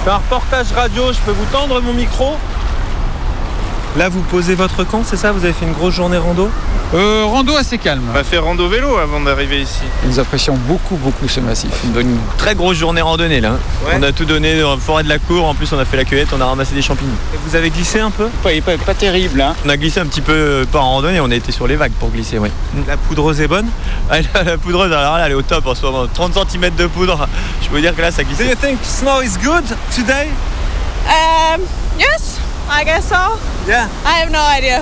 Je fais un reportage radio, je peux vous tendre mon micro Là, vous posez votre camp, c'est ça? Vous avez fait une grosse journée rando? Euh, rando assez calme. On a fait rando vélo avant d'arriver ici. Nous apprécions beaucoup, beaucoup ce massif. Une bonne, très grosse journée randonnée là. Ouais. On a tout donné dans la forêt de la cour. En plus, on a fait la cueillette, on a ramassé des champignons. Et vous avez glissé un peu? Pas, pas, pas terrible, hein. On a glissé un petit peu, euh, pas en randonnée, on a été sur les vagues pour glisser, oui. La poudreuse est bonne? Ah, la, la poudreuse, alors là, elle est au top en ce moment. 30 cm de poudre. Je peux vous dire que là, ça glisse. Do you think snow is good today? Um, yes, I guess so. Yeah. I have no idea,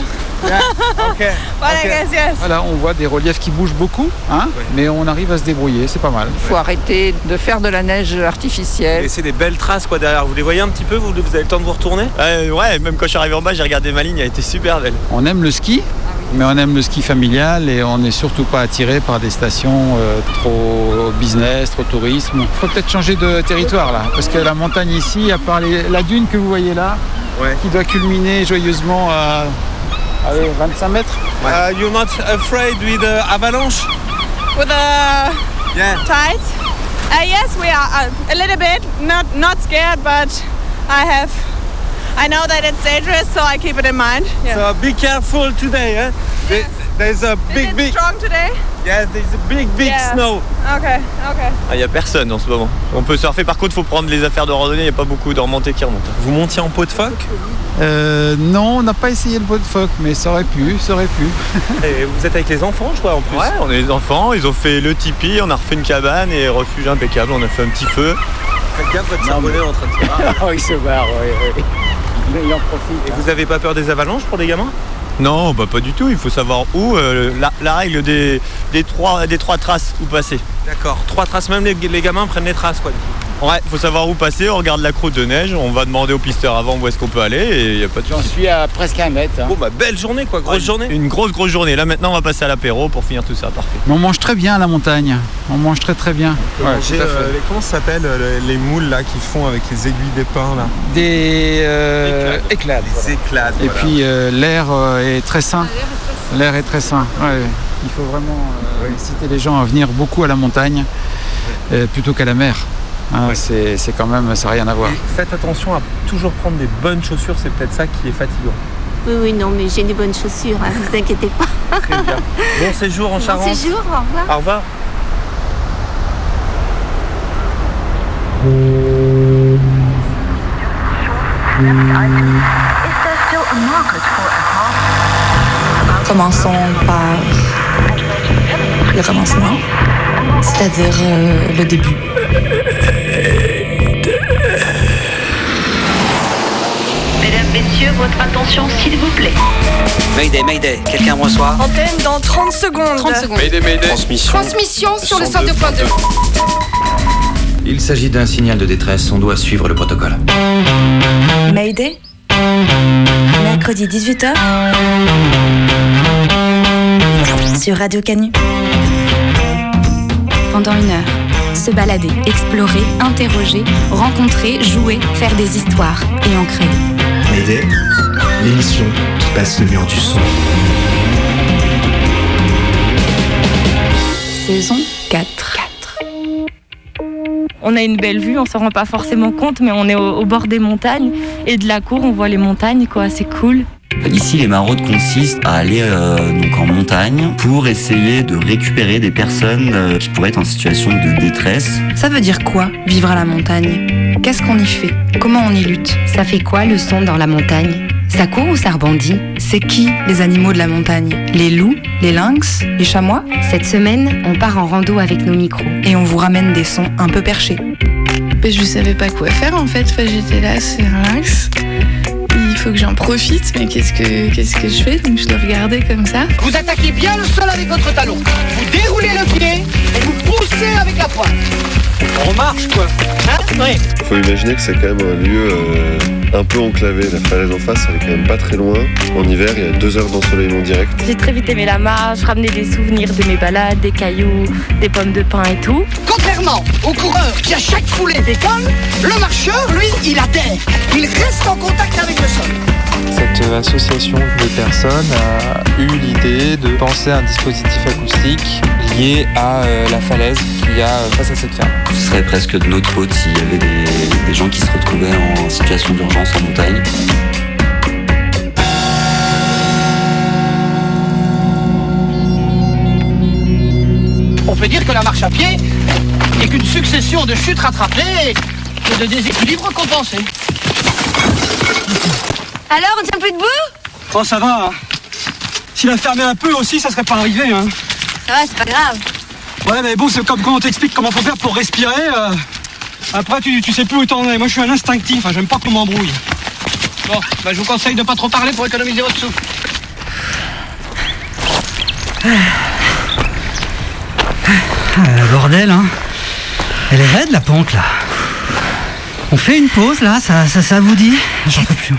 Ok. but I guess yes. Voilà, on voit des reliefs qui bougent beaucoup, hein, mais on arrive à se débrouiller, c'est pas mal. faut arrêter de faire de la neige artificielle. Et c'est des belles traces quoi derrière. Vous les voyez un petit peu vous, vous avez le temps de vous retourner? Ouais, ouais, même quand je suis arrivé en bas, j'ai regardé ma ligne, elle était super belle. On aime le ski, mais on aime le ski familial et on n'est surtout pas attiré par des stations euh, trop business, trop tourisme. Il faut peut-être changer de territoire là, parce que la montagne ici, à part les- la dune que vous voyez là, Ouais. qui doit culminer joyeusement à allez, 25 mètres. Uh, You're not afraid with the avalanche? With the Yeah. tide? Uh, yes, we are uh, a little bit. Not not scared, but I have. I know that it's dangerous, so I keep it in mind. Yeah. So be careful today. Eh? There- There's a Is big, it big, strong today? yes, there's a big, big Yeah. snow. Okay, okay. Ah, il y a personne en ce moment. On peut surfer, par contre, faut prendre les affaires de randonnée, il n'y a pas beaucoup de remontées qui remontent. Vous montiez en pot de phoque? Euh, non, on n'a pas essayé le pot de phoque, mais ça aurait pu, ça aurait pu. et vous êtes avec les enfants, je crois, en plus. Ouais, on est des enfants, ils ont fait le tipi, on a refait une cabane et refuge impeccable, on a fait un petit feu. Faites gaffe, votre cerveau est en train de tirer. oh, il se barre, oui, oui. Il en profite. Et vous avez pas peur des avalanches pour des gamins? Non, bah pas du tout, il faut savoir où. euh, la, la règle des, des, trois, des trois traces où passer. D'accord. Trois traces, même les, les gamins prennent les traces, quoi. Ouais, faut savoir où passer, on regarde la croûte de neige, on va demander au pisteur avant où est-ce qu'on peut aller et il n'y a pas de J'en suis à presque un mètre. hein. Bon, bah, belle journée, quoi. Grosse Ouais, journée. Une grosse, grosse journée. Là maintenant, on va passer à l'apéro pour finir tout ça, parfait. Mais on mange très bien à la montagne. On mange très très bien. Ouais, J'ai, tout à fait. euh, les- comment ça s'appelle euh, les, les moules là qui font avec les aiguilles d'épin là? Des euh, éclats. Les éclats. Et puis euh, l'air euh, est très sain. L'air est très sain. Ouais. Il faut vraiment euh, inciter les gens à venir beaucoup à la montagne euh, plutôt qu'à la mer. Hein, c'est, c'est quand même, ça n'a rien à voir. faites attention à toujours prendre des bonnes chaussures, c'est peut-être ça qui est fatigant. Oui, oui, non, mais j'ai des bonnes chaussures, hein, vous inquiétez pas. Très bien. Bon séjour en Bon Charente. séjour, au revoir. Au revoir. Commençons par le commencement, c'est-à-dire euh, le début. Mesdames, Messieurs, votre attention s'il vous plaît. Mayday, Mayday, quelqu'un me reçoit Antenne dans 30 secondes. 30 secondes. Transmission. Transmission sur le 102.2. Il s'agit d'un signal de détresse, on doit suivre le protocole. Mayday. Mercredi 18h. Sur Radio Canu. Pendant une heure, se balader, explorer, interroger, rencontrer, jouer, faire des histoires et en créer. L'émission qui passe le mur du son. Saison 4. On a une belle vue, on s'en rend pas forcément compte, mais on est au, au bord des montagnes et de la cour, on voit les montagnes, quoi. C'est cool. Ici, les maraudes consistent à aller euh, donc en montagne pour essayer de récupérer des personnes euh, qui pourraient être en situation de détresse. Ça veut dire quoi, vivre à la montagne? Qu'est-ce qu'on y fait? Comment on y lutte? Ça fait quoi le son dans la montagne? Ça court ou ça rebondit? C'est qui les animaux de la montagne? Les loups? Les lynx? Les chamois? Cette semaine, on part en rando avec nos micros. Et on vous ramène des sons un peu perchés. Mais je savais pas quoi faire en fait. Enfin, j'étais là, c'est relax. Il faut que j'en profite, mais qu'est-ce que qu'est-ce que je fais? Donc je le regardais comme ça. Vous attaquez bien le sol avec votre talon. Vous déroulez le pied et vous poussez avec la pointe. On marche quoi. Hein? Oui. Faut imaginer que c'est quand même un lieu euh, un peu enclavé. La falaise en face, elle est quand même pas très loin. En hiver, il y a deux heures d'ensoleillement direct. J'ai très vite aimé la marche, ramener des souvenirs de mes balades, des cailloux, des pommes de pin et tout. Contrairement au coureur qui à chaque foulée décolle, le marcheur, lui, il adhère. Il reste en contact avec le sol. Cette association de personnes a eu l'idée de penser un dispositif acoustique lié à euh, la falaise qu'il y a euh, face à cette ferme. Ce serait presque de notre faute s'il y avait des, des gens qui se retrouvaient en situation d'urgence en montagne. On peut dire que la marche à pied n'est qu'une succession de chutes rattrapées et de déséquilibres compensés. Alors, on tient plus debout? Oh, ça va. hein. S'il a fermé un peu aussi, ça serait pas arrivé. Hein. Ça va, c'est pas grave. Ouais, mais bon, c'est comme quand on t'explique comment faut faire pour respirer. euh, Après, tu, tu sais plus où t'en es. Moi, je suis un instinctif. hein, J'aime pas qu'on m'embrouille. Bon, bah, je vous conseille de pas trop parler pour économiser votre souffle. Ah, bordel, hein. Elle est raide la pente là. On fait une pause là, ça, ça, ça vous dit? J'en peux plus.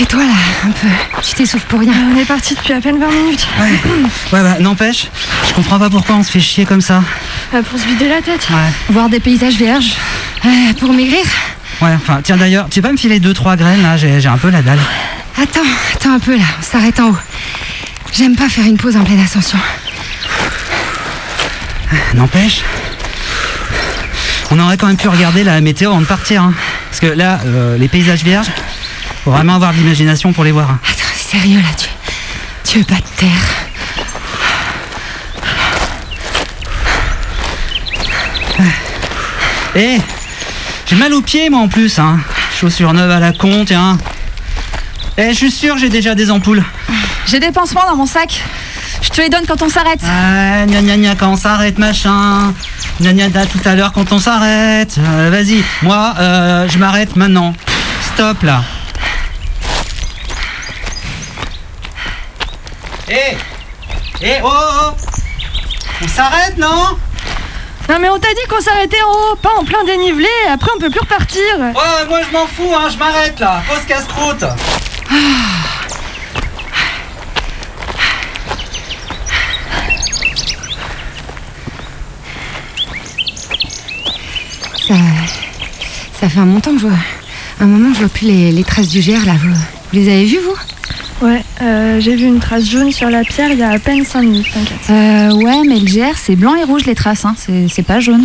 Tais-toi là, un peu. Tu t'essouffles pour rien. On est parti depuis à peine 20 minutes. Ouais, ouais bah n'empêche, je comprends pas pourquoi on se fait chier comme ça. Euh, pour se vider la tête. Ouais. Voir des paysages vierges. Euh, pour maigrir. Ouais, enfin, tiens d'ailleurs, tu peux pas me filer deux trois graines là, j'ai j'ai un peu la dalle. Attends, attends un peu là, on s'arrête en haut. J'aime pas faire une pause en pleine ascension. N'empêche, on aurait quand même pu regarder la météo avant de partir. hein. Parce que là, euh, les paysages vierges, faut vraiment avoir de l'imagination pour les voir. Attends, sérieux là, tu, tu veux pas te taire Eh, j'ai mal aux pieds moi en plus. Hein. Chaussures neuves à la con, tiens. Eh, je suis sûr, j'ai déjà des ampoules. J'ai des pansements dans mon sac. Je te les donne quand on s'arrête. Ah, gna gna gna quand on s'arrête, machin. Gna gna da tout à l'heure quand on s'arrête. Euh, Vas-y, moi, euh, je m'arrête maintenant. Stop là. Eh Eh, oh, oh, oh On s'arrête, non? Non mais on t'a dit qu'on s'arrêtait en haut, pas en plein dénivelé, après on peut plus repartir. Ouais, moi je m'en fous, hein, je m'arrête là. Pause casse-croûte. Ça, ça fait un moment que je vois. Un moment, je vois plus les, les traces du GR là. Vous, vous les avez vues, vous? Ouais, euh, j'ai vu une trace jaune sur la pierre il y a à peine 5 minutes, t'inquiète. Euh, ouais, mais le GR, c'est blanc et rouge les traces, hein. c'est pas jaune.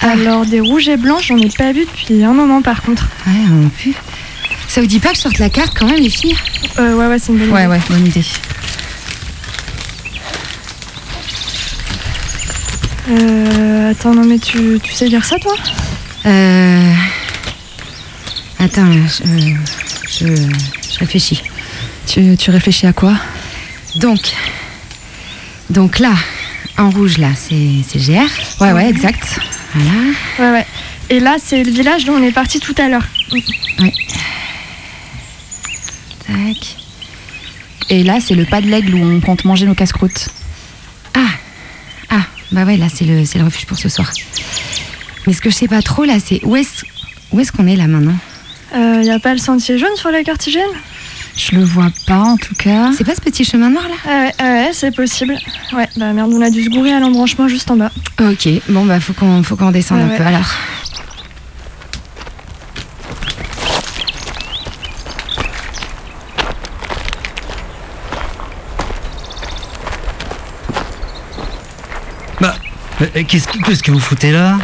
Alors des rouges et blancs, j'en ai pas vu depuis un moment par contre. Ouais, non plus. Ça vous dit pas que je sorte la carte quand même, les filles? Euh, ouais, ouais, c'est une bonne Ouais, idée. ouais, bonne idée. Euh, attends, non mais tu, tu sais lire ça toi? Euh. Attends, je, je, je réfléchis. Tu, tu réfléchis à quoi Donc. Donc là, en rouge, là, c'est c'est GR. Ouais, ouais, exact. Voilà. Ouais, ouais. Et là, c'est le village dont on est parti tout à l'heure. Ouais. Tac. Et là, c'est le pas de l'aigle où on compte manger nos casse-croûtes. Ah Ah, bah ouais, là, c'est le, c'est le refuge pour ce soir. Mais ce que je sais pas trop, là, c'est où est-ce où est-ce qu'on est là maintenant? Euh, y a pas le sentier jaune sur la carte hygiène? Je le vois pas en tout cas. C'est pas ce petit chemin noir là Ah ouais, ouais, c'est possible. Ouais, bah merde, on a dû se gourer à l'embranchement juste en bas. Ok, bon, bah faut qu'on faut qu'on descende Ouais, un ouais. peu alors. Bah, euh, qu'est-ce que, qu'est-ce que vous foutez là?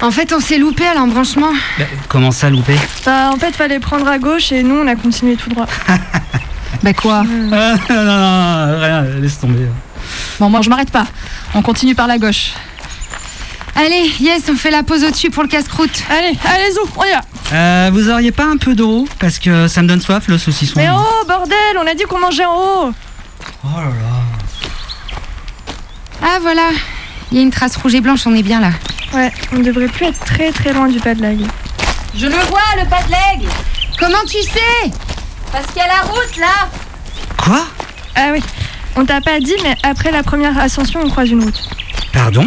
En fait, on s'est loupé à l'embranchement. Bah, Comment ça, loupé? Bah en fait, fallait prendre à gauche et nous, on a continué tout droit. Bah quoi Ah, non, non, non, rien, laisse tomber. Bon, moi je m'arrête pas. On continue par la gauche. Allez, yes, on fait la pause au-dessus pour le casse-croûte. Allez, allez, zou, on y va. Euh, vous auriez pas un peu d'eau Parce que ça me donne soif, le saucisson. Mais oh, bordel, on a dit qu'on mangeait en haut. Oh là là. Ah voilà, il y a une trace rouge et blanche, on est bien là. Ouais, on devrait plus être très très loin du pas de lag. Je le vois, le pas de l'aigle. Comment tu sais? Parce qu'il y a la route là. Quoi? Ah oui, on t'a pas dit, mais après la première ascension, on croise une route. Pardon?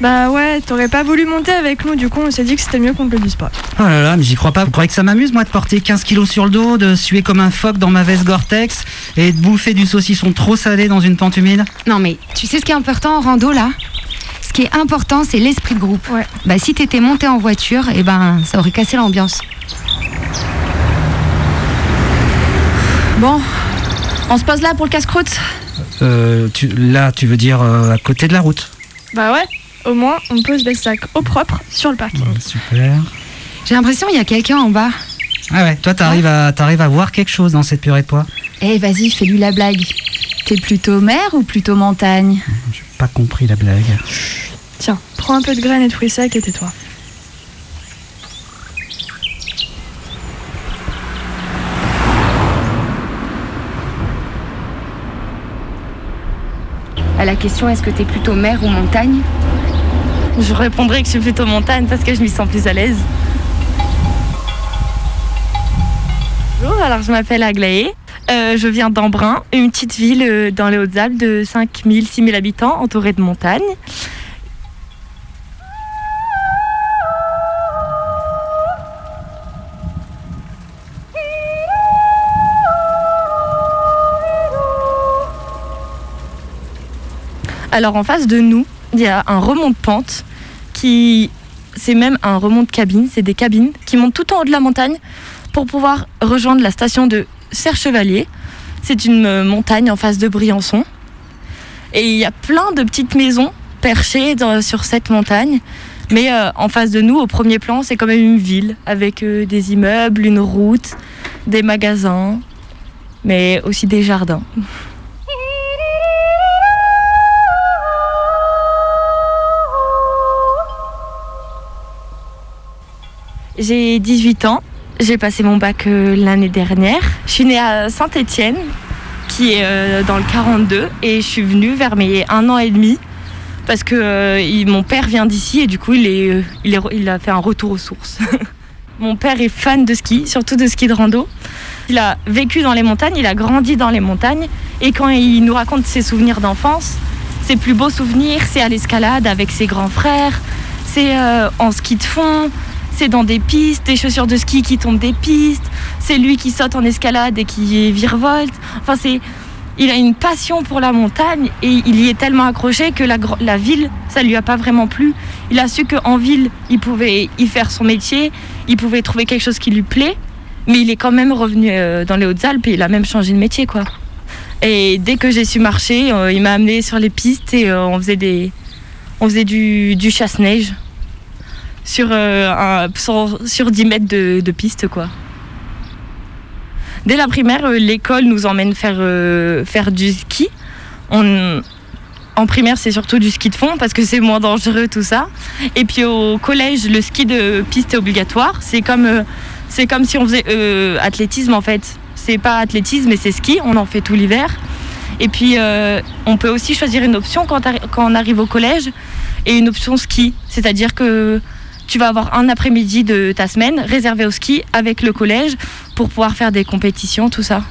Bah ouais, t'aurais pas voulu monter avec nous, du coup, on s'est dit que c'était mieux qu'on te le dise pas. Oh là là, mais j'y crois pas. Vous croyez que ça m'amuse, moi, de porter 15 kilos sur le dos, de suer comme un phoque dans ma veste Gore-Tex et de bouffer du saucisson trop salé dans une pente humide? Non mais tu sais ce qui est important en rando là? Qui est important, c'est l'esprit de groupe. Ouais. Bah si t'étais monté en voiture, et ben ça aurait cassé l'ambiance. Bon, on se pose là pour le casse-croûte Euh, tu, là, tu veux dire euh, à côté de la route Bah ouais, au moins on pose les sacs au propre sur le parking. Super. J'ai l'impression qu'il y a quelqu'un en bas. Ah ouais, toi t'arrives à, t'arrives à voir quelque chose dans cette purée de pois Eh, vas-y, fais-lui la blague. T'es plutôt mer ou plutôt montagne? J'ai pas compris la blague. Tiens, prends un peu de graines et de fruits secs et tais-toi. À la question est-ce que t'es plutôt mer ou montagne? Je répondrai que je suis plutôt montagne parce que je m'y sens plus à l'aise. Bonjour, alors je m'appelle Aglaé. Euh, je viens d'Embrun, une petite ville euh, dans les Hautes-Alpes de 5000, 6000 habitants entourée de montagnes. Alors en face de nous, il y a un remont de pente qui c'est même un remont de cabine, c'est des cabines qui montent tout en haut de la montagne pour pouvoir rejoindre la station de Serre-Chevalier. C'est une euh, montagne en face de Briançon. Et il y a plein de petites maisons perchées sur cette montagne. Mais euh, en face de nous, au premier plan, c'est quand même une ville avec euh, des immeubles, une route, des magasins, mais aussi des jardins. J'ai 18 ans. J'ai passé mon bac euh, l'année dernière. Je suis née à Saint-Étienne, qui est euh, dans le 42, et je suis venue vers mes un an et demi parce que euh, mon père vient d'ici et du coup il, est, a fait un retour aux sources. mon père est fan de ski, surtout de ski de rando. Il a vécu dans les montagnes, il a grandi dans les montagnes et quand il nous raconte ses souvenirs d'enfance, ses plus beaux souvenirs, c'est à l'escalade avec ses grands frères, c'est en ski de fond, c'est dans des pistes, des chaussures de ski qui tombent des pistes, c'est lui qui saute en escalade et qui virevolte. Enfin, c'est, il a une passion pour la montagne et il y est tellement accroché que la, la ville, ça lui a pas vraiment plu. Il a su qu'en ville, il pouvait y faire son métier, il pouvait trouver quelque chose qui lui plaît, mais il est quand même revenu euh, dans les Hautes-Alpes et il a même changé de métier, quoi. Et dès que j'ai su marcher, euh, il m'a amené sur les pistes et euh, on faisait des, on faisait du, du chasse-neige sur, euh, sur, sur 10 mètres de, de piste, quoi. Dès la primaire, euh, l'école nous emmène faire, euh, faire du ski. En primaire, c'est surtout du ski de fond parce que c'est moins dangereux, tout ça. Et puis au collège, le ski de piste est obligatoire. C'est comme, comme si on faisait athlétisme en fait. C'est pas athlétisme, mais c'est ski. On en fait tout l'hiver. Et puis, on peut aussi choisir une option quand on arrive au collège et une option ski. C'est-à-dire que tu vas avoir un après-midi de ta semaine réservé au ski avec le collège pour pouvoir faire des compétitions, tout ça.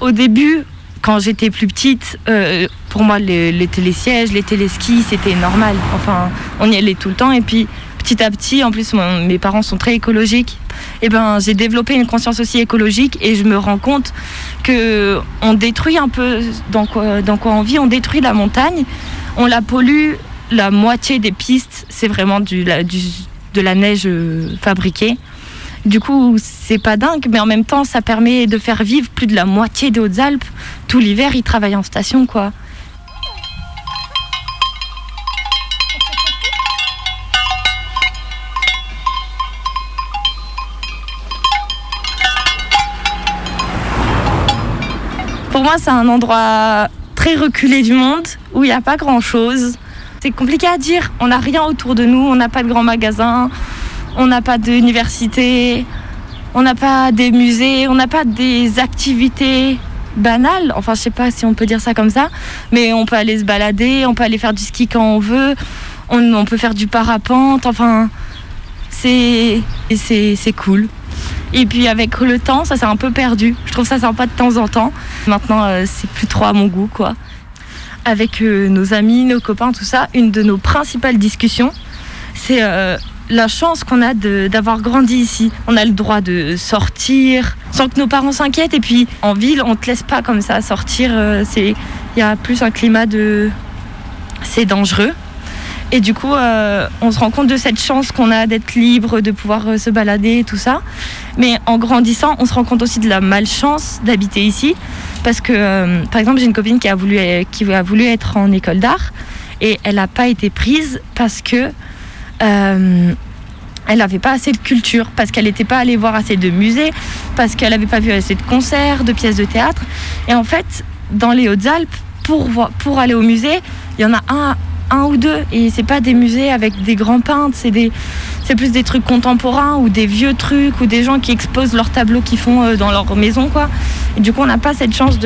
Au début, quand j'étais plus petite, euh, pour moi, les, les télésièges, les téléskis, c'était normal. Enfin, on y allait tout le temps. Et puis, petit à petit, en plus, mes parents sont très écologiques. Et ben, j'ai développé une conscience aussi écologique et je me rends compte que on détruit un peu dans dans quoi on vit. On détruit la montagne, on la pollue. La moitié des pistes, c'est vraiment de la neige euh, fabriquée. Du coup, c'est pas dingue, mais en même temps, ça permet de faire vivre plus de la moitié des Hautes-Alpes. Tout l'hiver, ils travaillent en station, quoi. Pour moi, c'est un endroit très reculé du monde où il n'y a pas grand-chose. C'est compliqué à dire. On n'a rien autour de nous. On n'a pas de grands magasins. On n'a pas d'université. On n'a pas des musées. On n'a pas des activités banales. Enfin, je sais pas si on peut dire ça comme ça. Mais on peut aller se balader. On peut aller faire du ski quand on veut. On, peut faire du parapente. Enfin, c'est c'est c'est cool. Et puis avec le temps, ça s'est un peu perdu. Je trouve ça sympa de temps en temps. Maintenant, euh, c'est plus trop à mon goût, quoi. Avec euh, nos amis, nos copains, tout ça, une de nos principales discussions, c'est euh, la chance qu'on a d'avoir grandi ici. On a le droit de sortir sans que nos parents s'inquiètent. Et puis en ville, on te laisse pas comme ça sortir. euh, il y a plus un climat de c'est dangereux. Et du coup, on se rend compte de cette chance qu'on a d'être libre, de pouvoir se balader, tout ça. Mais en grandissant, on se rend compte aussi de la malchance d'habiter ici. Parce que, euh, par exemple, j'ai une copine qui a, voulu, qui a voulu être en école d'art. Et elle n'a pas été prise parce que euh, elle n'avait pas assez de culture, parce qu'elle n'était pas allée voir assez de musées, parce qu'elle n'avait pas vu assez de concerts, de pièces de théâtre. Et en fait, dans les Hautes-Alpes, pour, pour aller au musée, il y en a un, un ou deux. Et c'est pas des musées avec des grands peintres, c'est des, c'est plus des trucs contemporains ou des vieux trucs ou des gens qui exposent leurs tableaux qu'ils font euh, dans leur maison, quoi. Et du coup, on n'a pas cette chance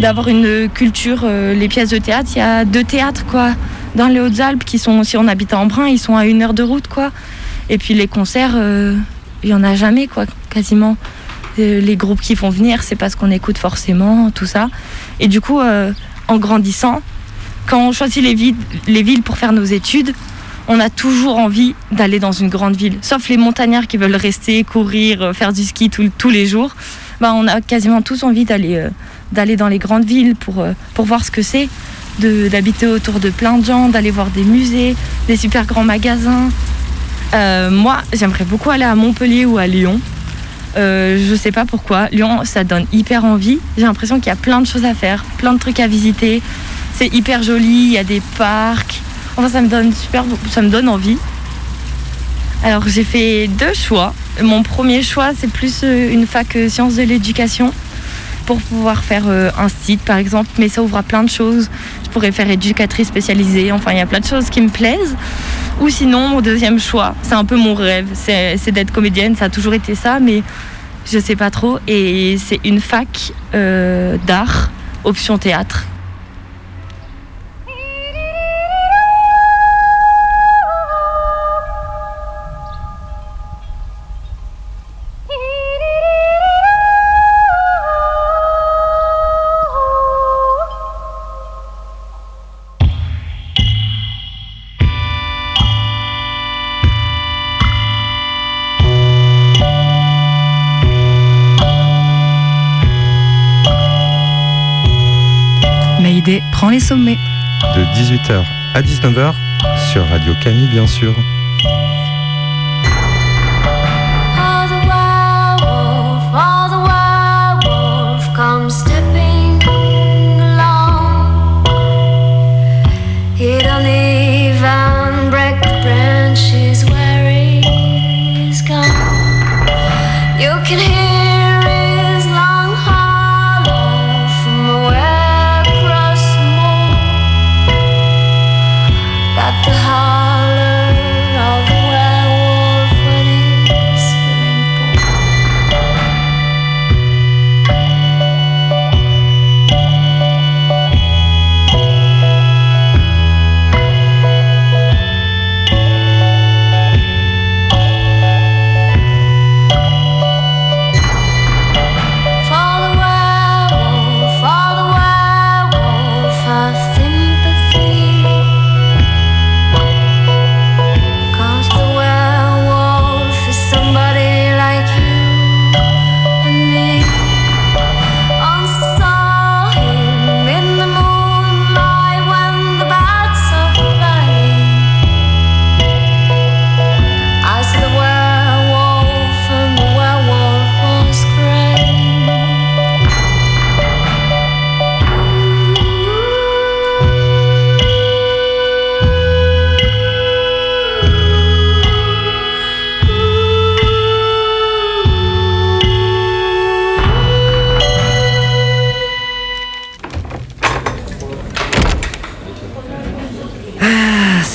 d'avoir une culture. euh, les pièces de théâtre, il y a deux théâtres, quoi, dans les Hautes-Alpes qui sont, si on habite à Embrun, ils sont à une heure de route, quoi. Et puis les concerts, euh, il y en a jamais, quoi, quasiment. Euh, les groupes qui font venir, c'est parce qu'on écoute forcément, tout ça. Et du coup, euh, en grandissant, quand on choisit les villes, les villes pour faire nos études, on a toujours envie d'aller dans une grande ville. Sauf les montagnards qui veulent rester, courir, euh, faire du ski tous les jours. Ben, on a quasiment tous envie d'aller euh, dans les grandes villes pour, euh, voir ce que c'est, d'habiter autour de plein de gens, d'aller voir des musées, des super grands magasins. Moi, j'aimerais beaucoup aller à Montpellier ou à Lyon. Je sais pas pourquoi. Lyon, ça donne hyper envie. J'ai l'impression qu'il y a plein de choses à faire, plein de trucs à visiter. C'est hyper joli, il y a des parcs. Enfin, ça me donne super, ça me donne envie. Alors, j'ai fait deux choix. Mon premier choix, c'est plus euh, une fac euh, sciences de l'éducation pour pouvoir faire euh, un site, par exemple. Mais ça ouvre à plein de choses. Je pourrais faire éducatrice spécialisée. Enfin, il y a plein de choses qui me plaisent. Ou sinon, mon deuxième choix, c'est un peu mon rêve, c'est d'être comédienne. Ça a toujours été ça, mais je sais pas trop. Et c'est une fac d'art, option théâtre. Mayday prend les sommets. De 18h à 19h sur Radio Camille, bien sûr.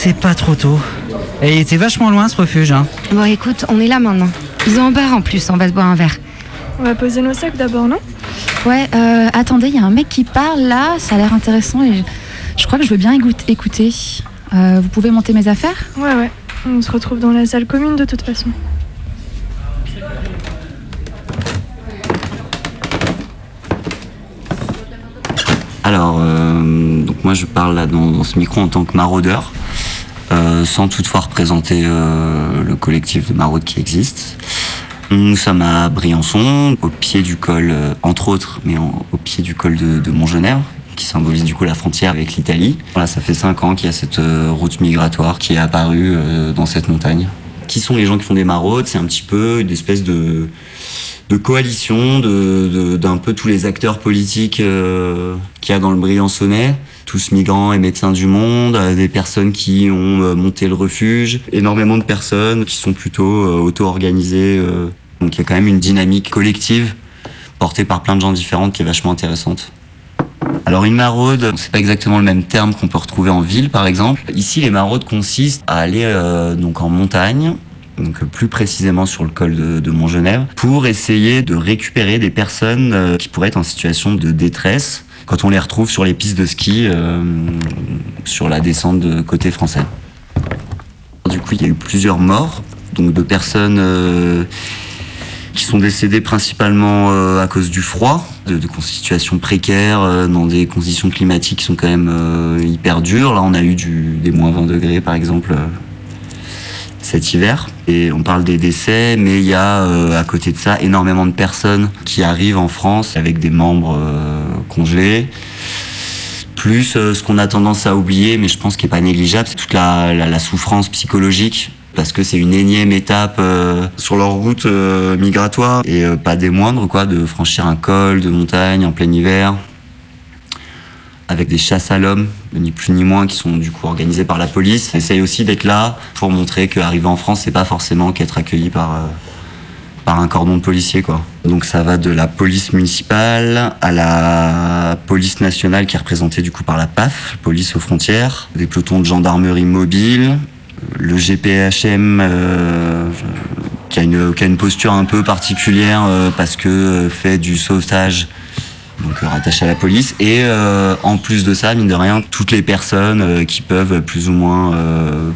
C'est pas trop tôt. Et il était vachement loin ce refuge. Hein. Bon, écoute, on est là maintenant. Ils ont un bar en plus, on va se boire un verre. On va poser nos sacs d'abord, non? Ouais, euh, attendez, il y a un mec qui parle là, ça a l'air intéressant et je, je crois que je veux bien écouter. Euh, vous pouvez monter mes affaires? Ouais, ouais. On se retrouve dans la salle commune de toute façon. Alors, euh, donc moi je parle là dans, dans ce micro en tant que maraudeur, euh, sans toutefois représenter euh, le collectif de maraudes qui existe. Nous sommes à Briançon, au pied du col, euh, entre autres, mais au pied du col de, de Montgenèvre, qui symbolise du coup la frontière avec l'Italie. Voilà, ça fait cinq ans qu'il y a cette euh, route migratoire qui est apparue euh, dans cette montagne. Qui sont les gens qui font des maraudes? C'est un petit peu une espèce de, coalition de- de- d'un peu tous les acteurs politiques euh, qu'il y a dans le Briançonnais, tous migrants et médecins du monde, euh, des personnes qui ont euh, monté le refuge, énormément de personnes qui sont plutôt euh, auto-organisées. donc il y a quand même une dynamique collective portée par plein de gens différents qui est vachement intéressante. Alors une maraude, c'est pas exactement le même terme qu'on peut retrouver en ville par exemple. Ici les maraudes consistent à aller donc en montagne, donc plus précisément sur le col de, de Montgenèvre, pour essayer de récupérer des personnes qui pourraient être en situation de détresse quand on les retrouve sur les pistes de ski euh, sur la descente de côté français. Du coup, il y a eu plusieurs morts, donc de personnes euh, qui sont décédées principalement euh, à cause du froid, de, de situations précaires, euh, dans des conditions climatiques qui sont quand même hyper dures. Là, on a eu des moins 20 degrés, par exemple, cet hiver. Et on parle des décès, mais il y a à côté de ça énormément de personnes qui arrivent en France avec des membres Plus euh, ce qu'on a tendance à oublier, mais je pense qu'il n'est pas négligeable, c'est toute la, souffrance psychologique. Parce que c'est une énième étape euh, sur leur route euh, migratoire et pas des moindres, quoi, de franchir un col de montagne en plein hiver, avec des chasses à l'homme, ni plus ni moins, qui sont du coup organisées par la police. Essaye aussi d'être là pour montrer qu'arriver en France, c'est pas forcément qu'être accueilli par, par un cordon de policiers, quoi. Donc ça va de la police municipale à la police nationale qui est représentée du coup par la PAF, police aux frontières, des pelotons de gendarmerie mobile, le GPHM euh, qui, a une, a une posture un peu particulière euh, parce que euh, fait du sauvetage donc rattaché à la police et en plus de ça mine de rien toutes les personnes qui peuvent plus ou moins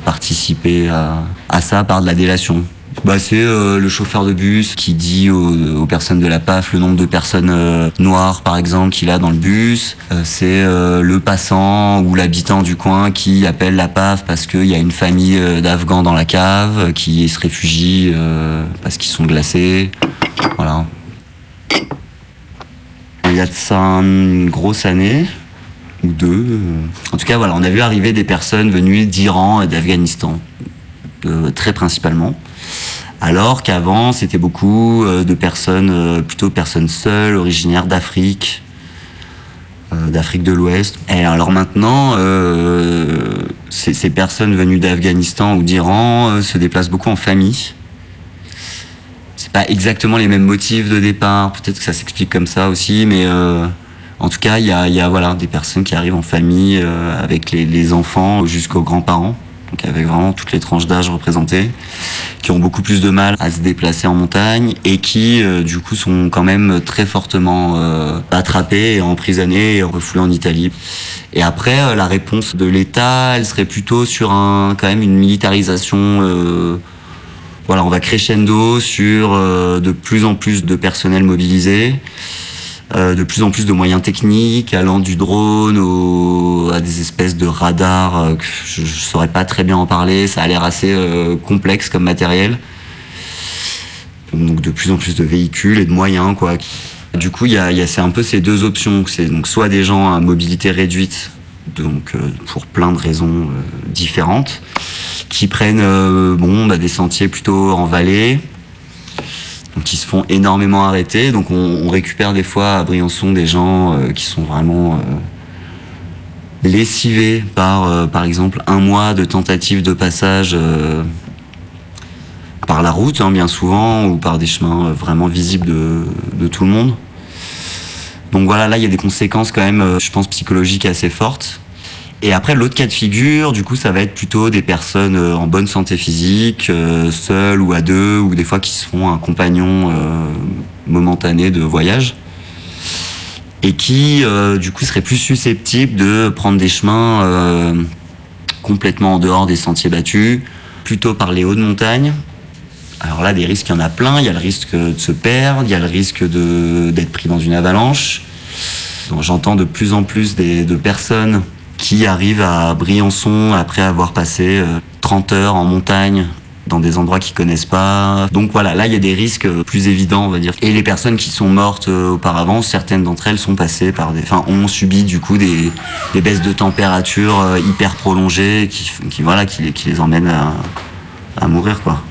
participer à, à ça par de la délation bah, c'est euh, le chauffeur de bus qui dit aux, personnes de la PAF le nombre de personnes euh, noires par exemple qu'il a dans le bus. Euh, c'est le passant ou l'habitant du coin qui appelle la PAF parce qu'il y a une famille d'Afghans dans la cave qui se réfugient euh, parce qu'ils sont glacés. Voilà. Il y a de ça une grosse année ou deux. En tout cas, voilà, on a vu arriver des personnes venues d'Iran et d'Afghanistan, très principalement. Alors qu'avant, c'était beaucoup euh, de personnes, euh, plutôt personnes seules, originaires d'Afrique, euh, d'Afrique de l'Ouest. Et alors maintenant, ces, personnes venues d'Afghanistan ou d'Iran se déplacent beaucoup en famille. C'est pas exactement les mêmes motifs de départ. Peut-être que ça s'explique comme ça aussi, mais en tout cas, il y a, voilà des personnes qui arrivent en famille avec les enfants jusqu'aux grands-parents. Avec vraiment toutes les tranches d'âge représentées, qui ont beaucoup plus de mal à se déplacer en montagne et qui euh, du coup sont quand même très fortement euh, attrapés et emprisonnés et refoulés en Italie. Et après, euh, la réponse de l'État, elle serait plutôt sur un quand même une militarisation. voilà, on va crescendo sur de plus en plus de personnel mobilisé. Euh, de plus en plus de moyens techniques, allant du drone à des espèces de radars euh, je ne saurais pas très bien en parler. Ça a l'air assez euh, complexe comme matériel. Donc de plus en plus de véhicules et de moyens, quoi. Du coup, il y a, c'est un peu ces deux options. C'est donc soit des gens à mobilité réduite, donc pour plein de raisons différentes, qui prennent bon, bah, des sentiers plutôt en vallée, donc qui se font énormément arrêter. Donc on, on récupère des fois à Briançon des gens euh, qui sont vraiment euh, lessivés par, euh, par exemple, un mois de tentative de passage euh, par la route, hein, bien souvent, ou par des chemins euh, vraiment visibles de, de tout le monde. Donc voilà, là, il y a des conséquences quand même, euh, je pense, psychologiques assez fortes. Et après, l'autre cas de figure, du coup, ça va être plutôt des personnes euh, en bonne santé physique, euh, seules ou à deux, ou des fois qui se font un compagnon euh, momentané de voyage. Et qui, du coup, seraient plus susceptibles de prendre des chemins complètement en dehors des sentiers battus, plutôt par les hautes montagnes. Alors là, des risques, il y en a plein. Il y a le risque de se perdre, il y a le risque d'être pris dans une avalanche. J'entends de plus en plus des- de personnes qui arrivent à Briançon après avoir passé euh, 30 heures en montagne dans des endroits qu'ils connaissent pas. Donc voilà, là il y a des risques euh, plus évidents, on va dire. Et les personnes qui sont mortes euh, auparavant, certaines d'entre elles sont passées par enfin ont subi du coup des, baisses de température euh, hyper prolongées qui, voilà qui les emmènent à, à mourir quoi.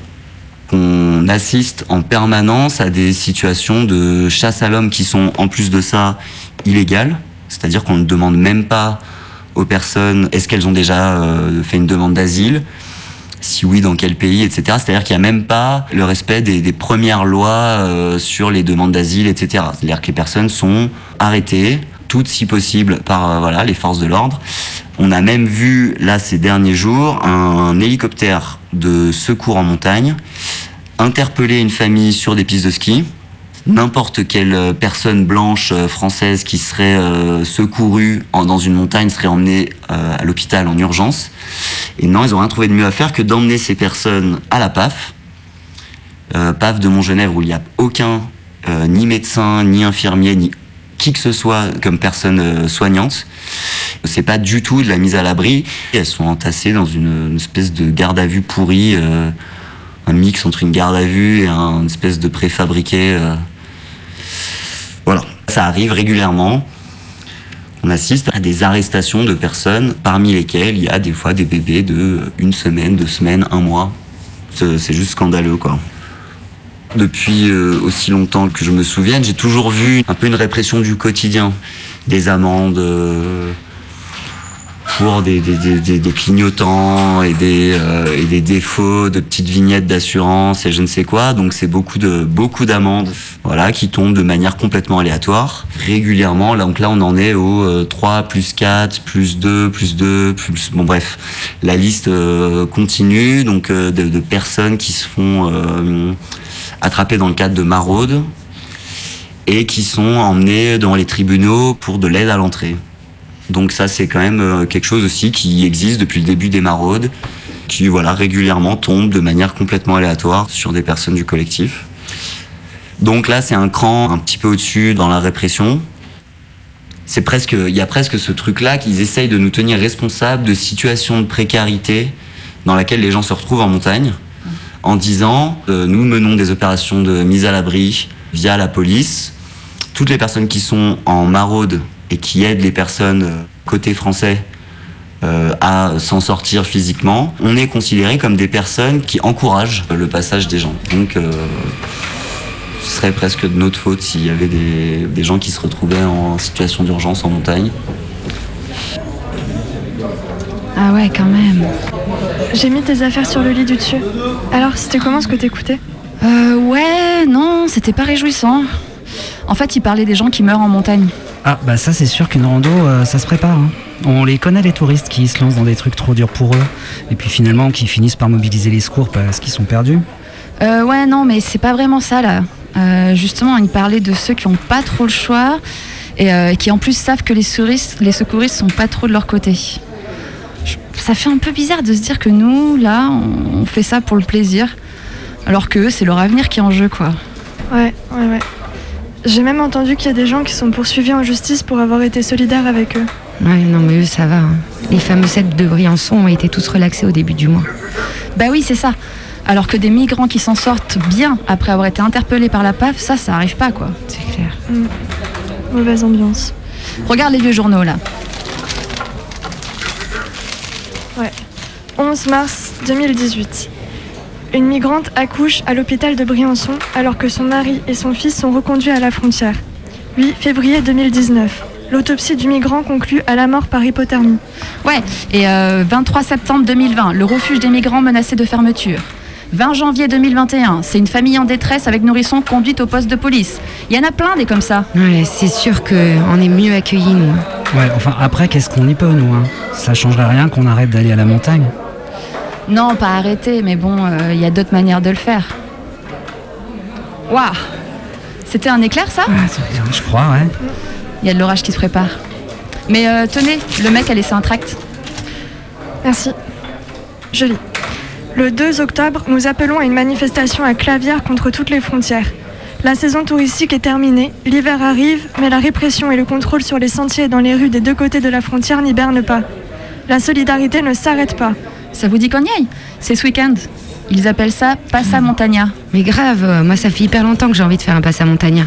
On assiste en permanence à des situations de chasse à l'homme qui sont en plus de ça illégales, c'est-à-dire qu'on ne demande même pas aux personnes est-ce qu'elles ont déjà euh, fait une demande d'asile? Si oui, dans quel pays, etc. C'est-à-dire qu'il n'y a même pas le respect des, premières lois euh, sur les demandes d'asile, etc. C'est-à-dire que les personnes sont arrêtées, toutes si possible, par euh, voilà, les forces de l'ordre. On a même vu, là, ces derniers jours, un, hélicoptère de secours en montagne interpeller une famille sur des pistes de ski. N'importe quelle personne blanche euh, française qui serait euh, secourue dans une montagne serait emmenée euh, à l'hôpital en urgence. Et non, ils n'ont rien trouvé de mieux à faire que d'emmener ces personnes à la PAF, euh, PAF de Montgenèvre où il n'y a aucun euh, ni médecin, ni infirmier, ni qui que ce soit comme personne euh, soignante. C'est pas du tout de la mise à l'abri. Elles sont entassées dans une, espèce de garde à vue pourrie, euh, un mix entre une garde à vue et un- une espèce de préfabriqué. Ça arrive régulièrement. On assiste à des arrestations de personnes parmi lesquelles il y a des fois des bébés de une semaine, deux semaines, un mois. C'est c'est juste scandaleux, quoi. Depuis euh, aussi longtemps que je me souvienne, j'ai toujours vu un peu une répression du quotidien, des amendes euh, pour des, des, des, des- clignotants et des, euh, et des défauts de petites vignettes d'assurance et je ne sais quoi. Donc c'est beaucoup de beaucoup d'amendes, voilà, qui tombent de manière complètement aléatoire régulièrement. Donc là, on en est au euh, 3 plus 4 plus 2 plus 2 plus bon bref, la liste euh, continue. Donc euh, de, personnes qui se font attrapées dans le cadre de maraudes et qui sont emmenées dans les tribunaux pour de l'aide à l'entrée. Donc ça, c'est quand même euh, quelque chose aussi qui existe depuis le début des maraudes, qui voilà régulièrement tombe de manière complètement aléatoire sur des personnes du collectif. Donc là, c'est un cran un petit peu au-dessus dans la répression. C'est presque, il y a presque ce truc-là qu'ils essayent de nous tenir responsables de situations de précarité dans laquelle les gens se retrouvent en montagne, en disant euh, nous menons des opérations de mise à l'abri via la police. Toutes les personnes qui sont en maraude et qui aident les personnes euh, côté français euh, à s'en sortir physiquement, on est considéré comme des personnes qui encouragent le passage des gens. Donc euh, ce serait presque de notre faute s'il y avait des, des gens qui se retrouvaient en situation d'urgence en montagne. Ah ouais, quand même. J'ai mis tes affaires sur le lit du dessus. Alors, c'était comment ce que t'écoutais? Euh, ouais, non, c'était pas réjouissant. En fait, il parlait des gens qui meurent en montagne. Ah, bah ça, c'est sûr qu'une rando, euh, ça se prépare. hein. On les connaît, les touristes qui se lancent dans des trucs trop durs pour eux, et puis finalement qui finissent par mobiliser les secours parce qu'ils sont perdus. Euh, ouais, non, mais c'est pas vraiment ça là. Euh, justement, il parlait de ceux qui ont pas trop le choix et euh, qui en plus savent que les secouristes, les secouristes sont pas trop de leur côté. Je- Ça fait un peu bizarre de se dire que nous, là, on, on fait ça pour le plaisir, alors que eux, c'est leur avenir qui est en jeu, quoi. Ouais, ouais, ouais. J'ai même entendu qu'il y a des gens qui sont poursuivis en justice pour avoir été solidaires avec eux. Ouais, non, mais eux, ça va. hein. Les fameux cèpes de Briançon ont été tous relaxés au début du mois. Bah oui, c'est ça. Alors que des migrants qui s'en sortent bien après avoir été interpellés par la PAF, ça, ça arrive pas, quoi. C'est clair. Mm. Mauvaise ambiance. Regarde les vieux journaux, là. Ouais. 11 mars 2018. Une migrante accouche à l'hôpital de Briançon alors que son mari et son fils sont reconduits à la frontière. 8 février 2019. L'autopsie du migrant conclut à la mort par hypothermie. Ouais, et euh, 23 septembre 2020, le refuge des migrants menacé de fermeture. 20 janvier 2021, c'est une famille en détresse avec nourrisson conduite au poste de police. Il y en a plein des comme ça. Ouais, c'est sûr qu'on est mieux accueillis, nous. Ouais, enfin, après, qu'est-ce qu'on y peut, nous hein? Ça changerait rien qu'on arrête d'aller à la montagne. Non, pas arrêter, mais bon, euh, il y a d'autres manières de le faire. Waouh C'était un éclair, ça? Je crois, ouais. Il y a de l'orage qui se prépare. Mais euh, tenez, le mec a laissé un tract. Merci. Je lis. Le 2 octobre, nous appelons à une manifestation à Clavière contre toutes les frontières. La saison touristique est terminée, l'hiver arrive, mais la répression et le contrôle sur les sentiers et dans les rues des deux côtés de la frontière n'hibernent pas. La solidarité ne s'arrête pas. Ça vous dit qu'on y aille C'est ce week-end. Ils appellent ça Passa Montagna. Mais grave, moi, ça fait hyper longtemps que j'ai envie de faire un passe à Montagna.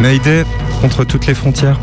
Mayday contre toutes les frontières.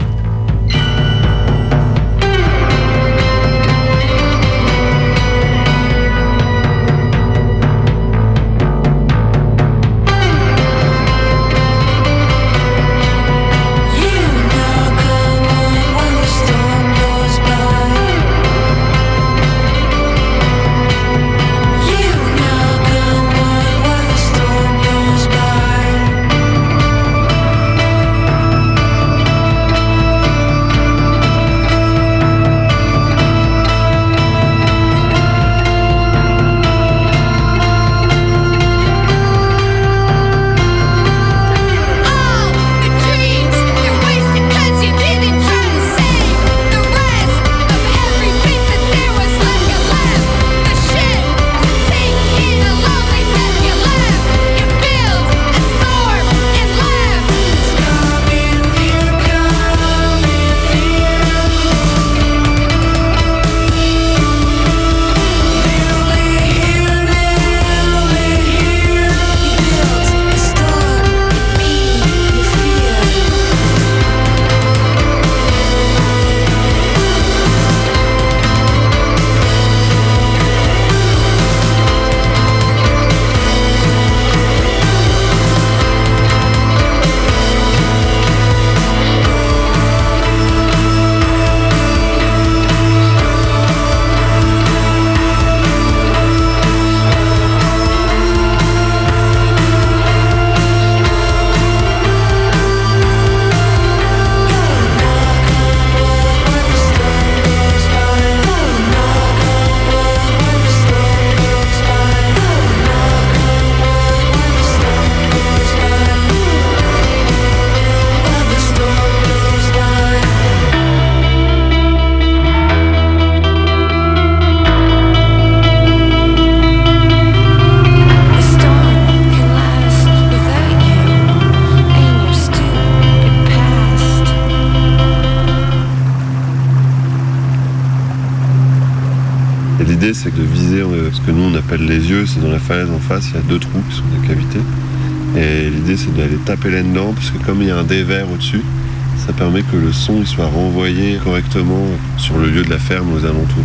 Parce que comme il y a un dévers au-dessus, ça permet que le son il soit renvoyé correctement sur le lieu de la ferme aux alentours.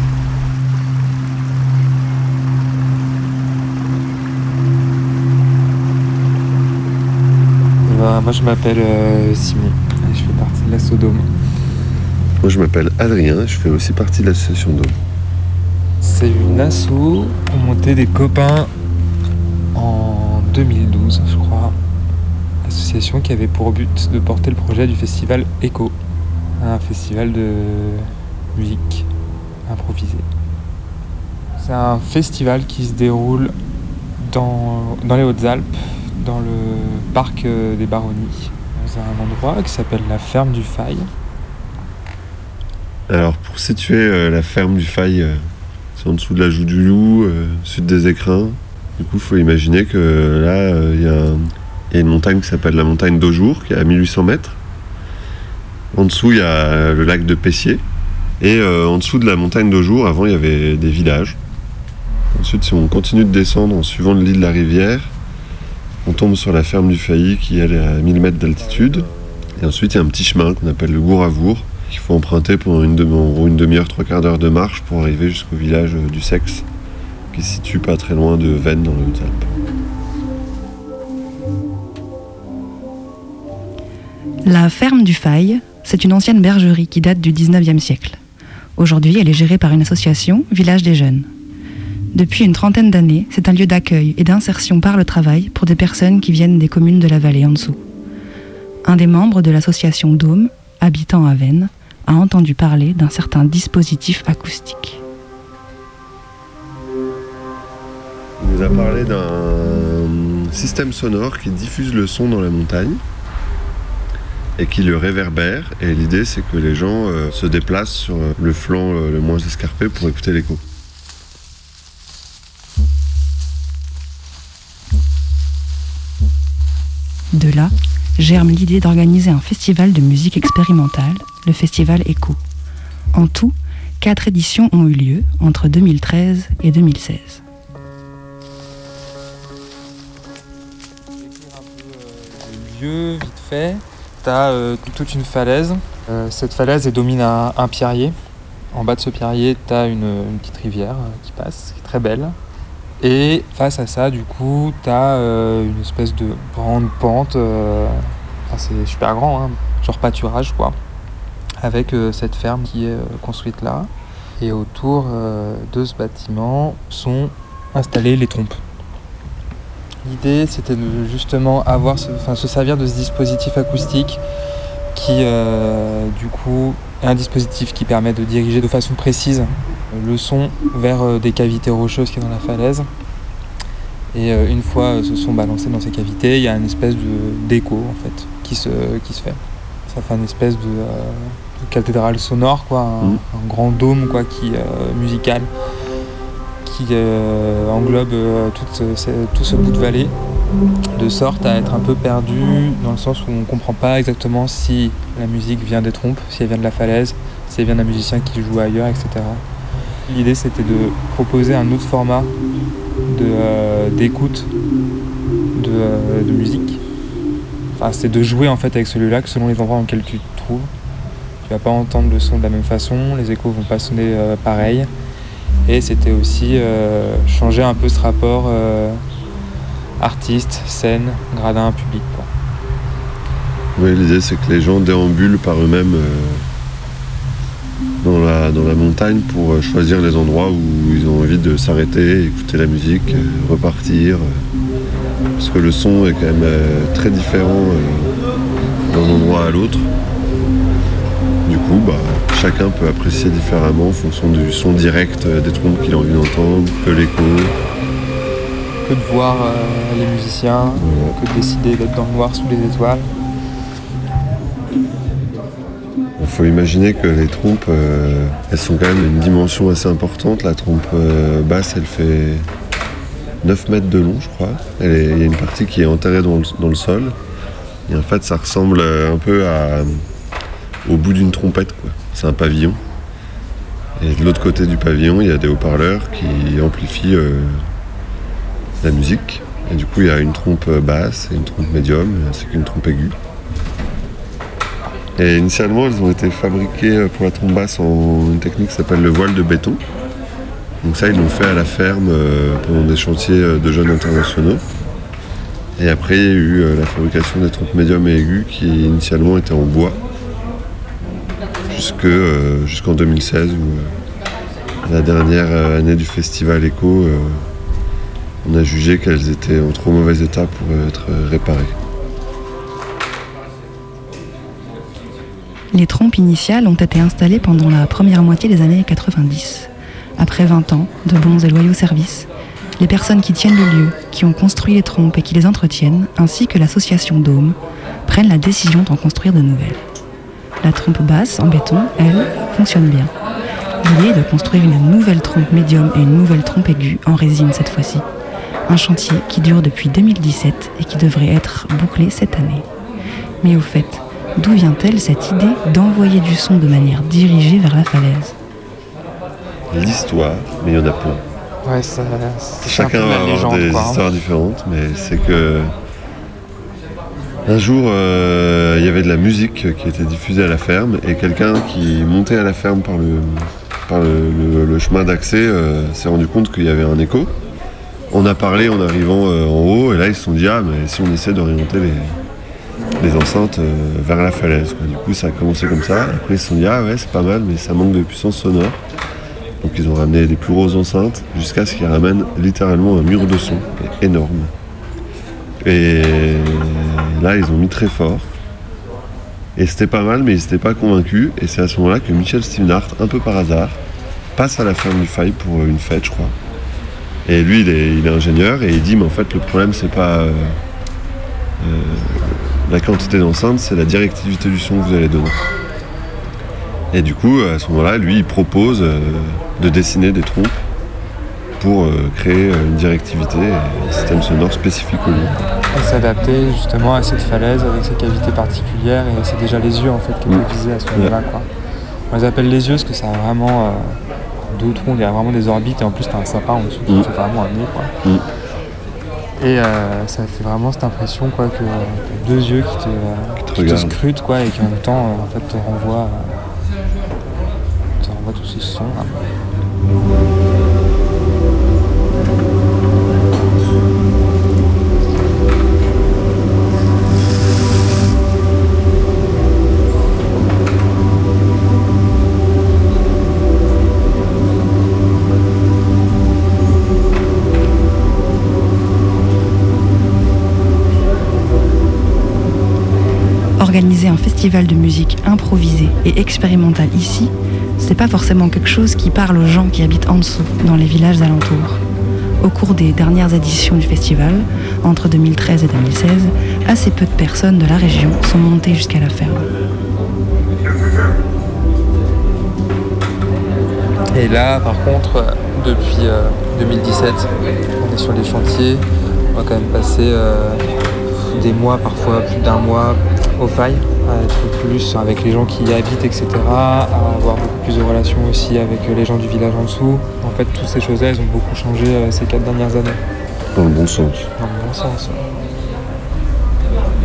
Ben, moi je m'appelle euh, Simon et je fais partie de la Sodome. Moi je m'appelle Adrien, je fais aussi partie de l'association Dôme. C'est une asso qu'on montait des copains en 2012 je crois. Association qui avait pour but de porter le projet du festival Echo, un festival de musique improvisée. C'est un festival qui se déroule dans, dans les Hautes-Alpes, dans le parc euh, des Baronnies, dans un endroit qui s'appelle la ferme du Faille. Alors pour situer euh, la ferme du Faille, euh, c'est en dessous de la joue du loup, euh, sud des écrins. Du coup, il faut imaginer que là, il y, a un- il y a une montagne qui s'appelle la montagne d'Aujour, qui est à 1800 mètres. En dessous, il y a le lac de Pessier. Et euh, en dessous de la montagne d'Aujour, avant, il y avait des villages. Ensuite, si on continue de descendre en suivant le lit de la rivière, on tombe sur la ferme du Failly qui elle, est à 1000 mètres d'altitude. Et ensuite, il y a un petit chemin qu'on appelle le Gouravour, qu'il faut emprunter gros une demi-heure, trois quarts d'heure de marche pour arriver jusqu'au village euh, du Sexe, qui se situe pas très loin de Vennes dans les Hautes-Alpes. La ferme du Faille, c'est une ancienne bergerie qui date du 19e siècle. Aujourd'hui, elle est gérée par une association, Village des Jeunes. Depuis une trentaine d'années, c'est un lieu d'accueil et d'insertion par le travail pour des personnes qui viennent des communes de la vallée en dessous. Un des membres de l'association Dôme, habitant à Vennes, a entendu parler d'un certain dispositif acoustique. Il nous a parlé d'un système sonore qui diffuse le son dans la montagne et qui le réverbère. Et l'idée, c'est que les gens euh, se déplacent sur euh, le flanc euh, le moins escarpé pour écouter l'écho. De là germe l'idée d'organiser un festival de musique expérimentale, le festival Echo. En tout, quatre éditions ont eu lieu entre 2013 et 2016. Le lieu, vite fait, t'as euh, toute une falaise. Euh, cette falaise elle domine un, un pierrier. En bas de ce pierrier, t'as une, une petite rivière euh, qui passe, qui est très belle. Et face à ça, du coup, t'as euh, une espèce de grande pente. c'est super grand, hein, genre pâturage, quoi. Avec cette ferme qui est construite là. Et autour de ce bâtiment sont installées les trompes. L'idée, c'était de justement avoir, ce- enfin, se servir de ce dispositif acoustique qui, euh, du coup, est un dispositif qui permet de diriger de façon précise le son vers euh, des cavités rocheuses qui est dans la falaise. Et euh, une fois ce son balancé dans ces cavités, il y a une espèce de- d'écho en fait qui se, qui se fait. Ça fait une espèce de, euh, de cathédrale sonore, quoi, un, Mhm. un grand dôme quoi, qui, musical qui euh, englobe euh, ce- tout ce bout de vallée, de sorte à être un peu perdu dans le sens où on ne comprend pas exactement si la musique vient des trompes, si elle vient de la falaise, si elle vient d'un musicien qui joue ailleurs, etc. L'idée c'était de proposer un autre format de, euh, d'écoute de, euh, de musique. Enfin, c'est de jouer en fait avec celui-là que selon les endroits dans lesquels tu te trouves. Tu vas pas entendre le son de la même façon, les échos vont pas sonner euh, pareil. Et c'était aussi euh, changer un peu ce rapport euh, artiste, scène, gradin, public. Oui, l'idée c'est que les gens déambulent par eux-mêmes euh, dans, la, dans la montagne pour choisir les endroits où ils ont envie de s'arrêter, écouter la musique, repartir. parce que le son est quand même très différent d'un endroit à l'autre. Du coup, bah, chacun peut apprécier différemment en fonction du son direct euh, des trompes qu'il a envie d'entendre, que l'écho. Que de voir euh, les musiciens, que de décider d'être dans le noir sous les étoiles. Il faut imaginer que les trompes, euh, elles sont quand même une dimension assez importante. La trompe euh, basse, elle fait 9 mètres de long, je crois. Il y a une partie qui est enterrée dans le, dans le sol. Et en fait, ça ressemble un peu à, au bout d'une trompette. quoi. C'est un pavillon. Et de l'autre côté du pavillon, il y a des haut-parleurs qui amplifient euh, la musique. Et du coup, il y a une trompe basse et une trompe médium, ainsi qu'une trompe aiguë. Et initialement, elles ont été fabriquées pour la trompe basse en une technique qui s'appelle le voile de béton. Donc ça, ils l'ont fait à la ferme euh, pendant des chantiers euh, de jeunes internationaux. Et après, il y a eu euh, la fabrication des trompes médium et aiguës qui initialement étaient en bois euh, jusqu'en 2016 où euh, la dernière euh, année du festival Echo, on a jugé qu'elles étaient en trop mauvais état pour être réparées. Les trompes initiales ont été installées pendant la première moitié des années 90. Après 20 ans de bons et loyaux services, les personnes qui tiennent le lieu, qui ont construit les trompes et qui les entretiennent, ainsi que l'association Dôme, prennent la décision d'en construire de nouvelles. La trompe basse en béton, elle, fonctionne bien. L'idée est de construire une nouvelle trompe médium et une nouvelle trompe aiguë en résine cette fois-ci. Un chantier qui dure depuis 2017 et qui devrait être bouclé cette année. Mais au fait, d'où vient-elle cette idée d'envoyer du son de manière dirigée vers la falaise? L'histoire, mais il y en a plein. Ouais, ça, Chacun un peu va la avoir légende, des quoi, hein. histoires différentes, mais c'est que un jour euh, il y avait de la musique qui était diffusée à la ferme et quelqu'un qui montait à la ferme par le, par le, chemin d'accès euh, s'est rendu compte qu'il y avait un écho. On a parlé en arrivant euh, en haut et là ils se sont dit ah mais si on essaie d'orienter les, les enceintes vers la falaise. Du coup ça a commencé comme ça. Après ils se sont dit ah ouais c'est pas mal mais ça manque de puissance sonore. Donc ils ont ramené des plus grosses enceintes jusqu'à ce qu'ils ramènent littéralement un mur de son énorme. Et là ils ont mis très fort. Et c'était pas mal mais ils n'étaient pas convaincus. Et c'est à ce moment-là que Michel Stevenhart, un peu par hasard, passe à la ferme du Faille pour euh, une fête je crois. Et lui il est, ingénieur et il dit mais en fait le problème c'est pas euh, euh, la quantité d'enceintes, c'est la directivité du son que vous allez donner. Et du coup, à ce moment-là, lui, il propose de dessiner des trompes pour euh, créer euh, une directivité et un système sonore spécifique au lieu. Et s'adapter justement à cette falaise avec ses cavités particulières et c'est déjà les yeux en fait qui étaient visés à ce moment-là quoi. On les appelle les yeux parce que ça a vraiment euh, deux troncs, il y a vraiment des orbites et en plus t'as un sapin en dessous qui Mm. fait vraiment un nez quoi. Mm. Et euh, ça fait vraiment cette impression quoi que euh, deux yeux qui te, euh, Qui te qui te regardent. scrutent quoi et qui en même temps en fait te renvoient, te renvoient tous ces sons. là. Festival de musique improvisé et expérimental ici, c'est pas forcément quelque chose qui parle aux gens qui habitent en dessous, dans les villages alentours. Au cours des dernières éditions du festival, entre 2013 et 2016, assez peu de personnes de la région sont montées jusqu'à la ferme. Et là, par contre, euh, depuis euh, 2017, on est sur les chantiers. On va quand même passer euh, des mois, parfois plus d'un mois, aux failles, à être plus avec les gens qui y habitent, etc. À avoir beaucoup plus de relations aussi avec les gens du village en dessous. En fait, toutes ces choses-là, elles ont beaucoup changé euh, ces quatre dernières années. Dans le bon sens. Dans le bon sens.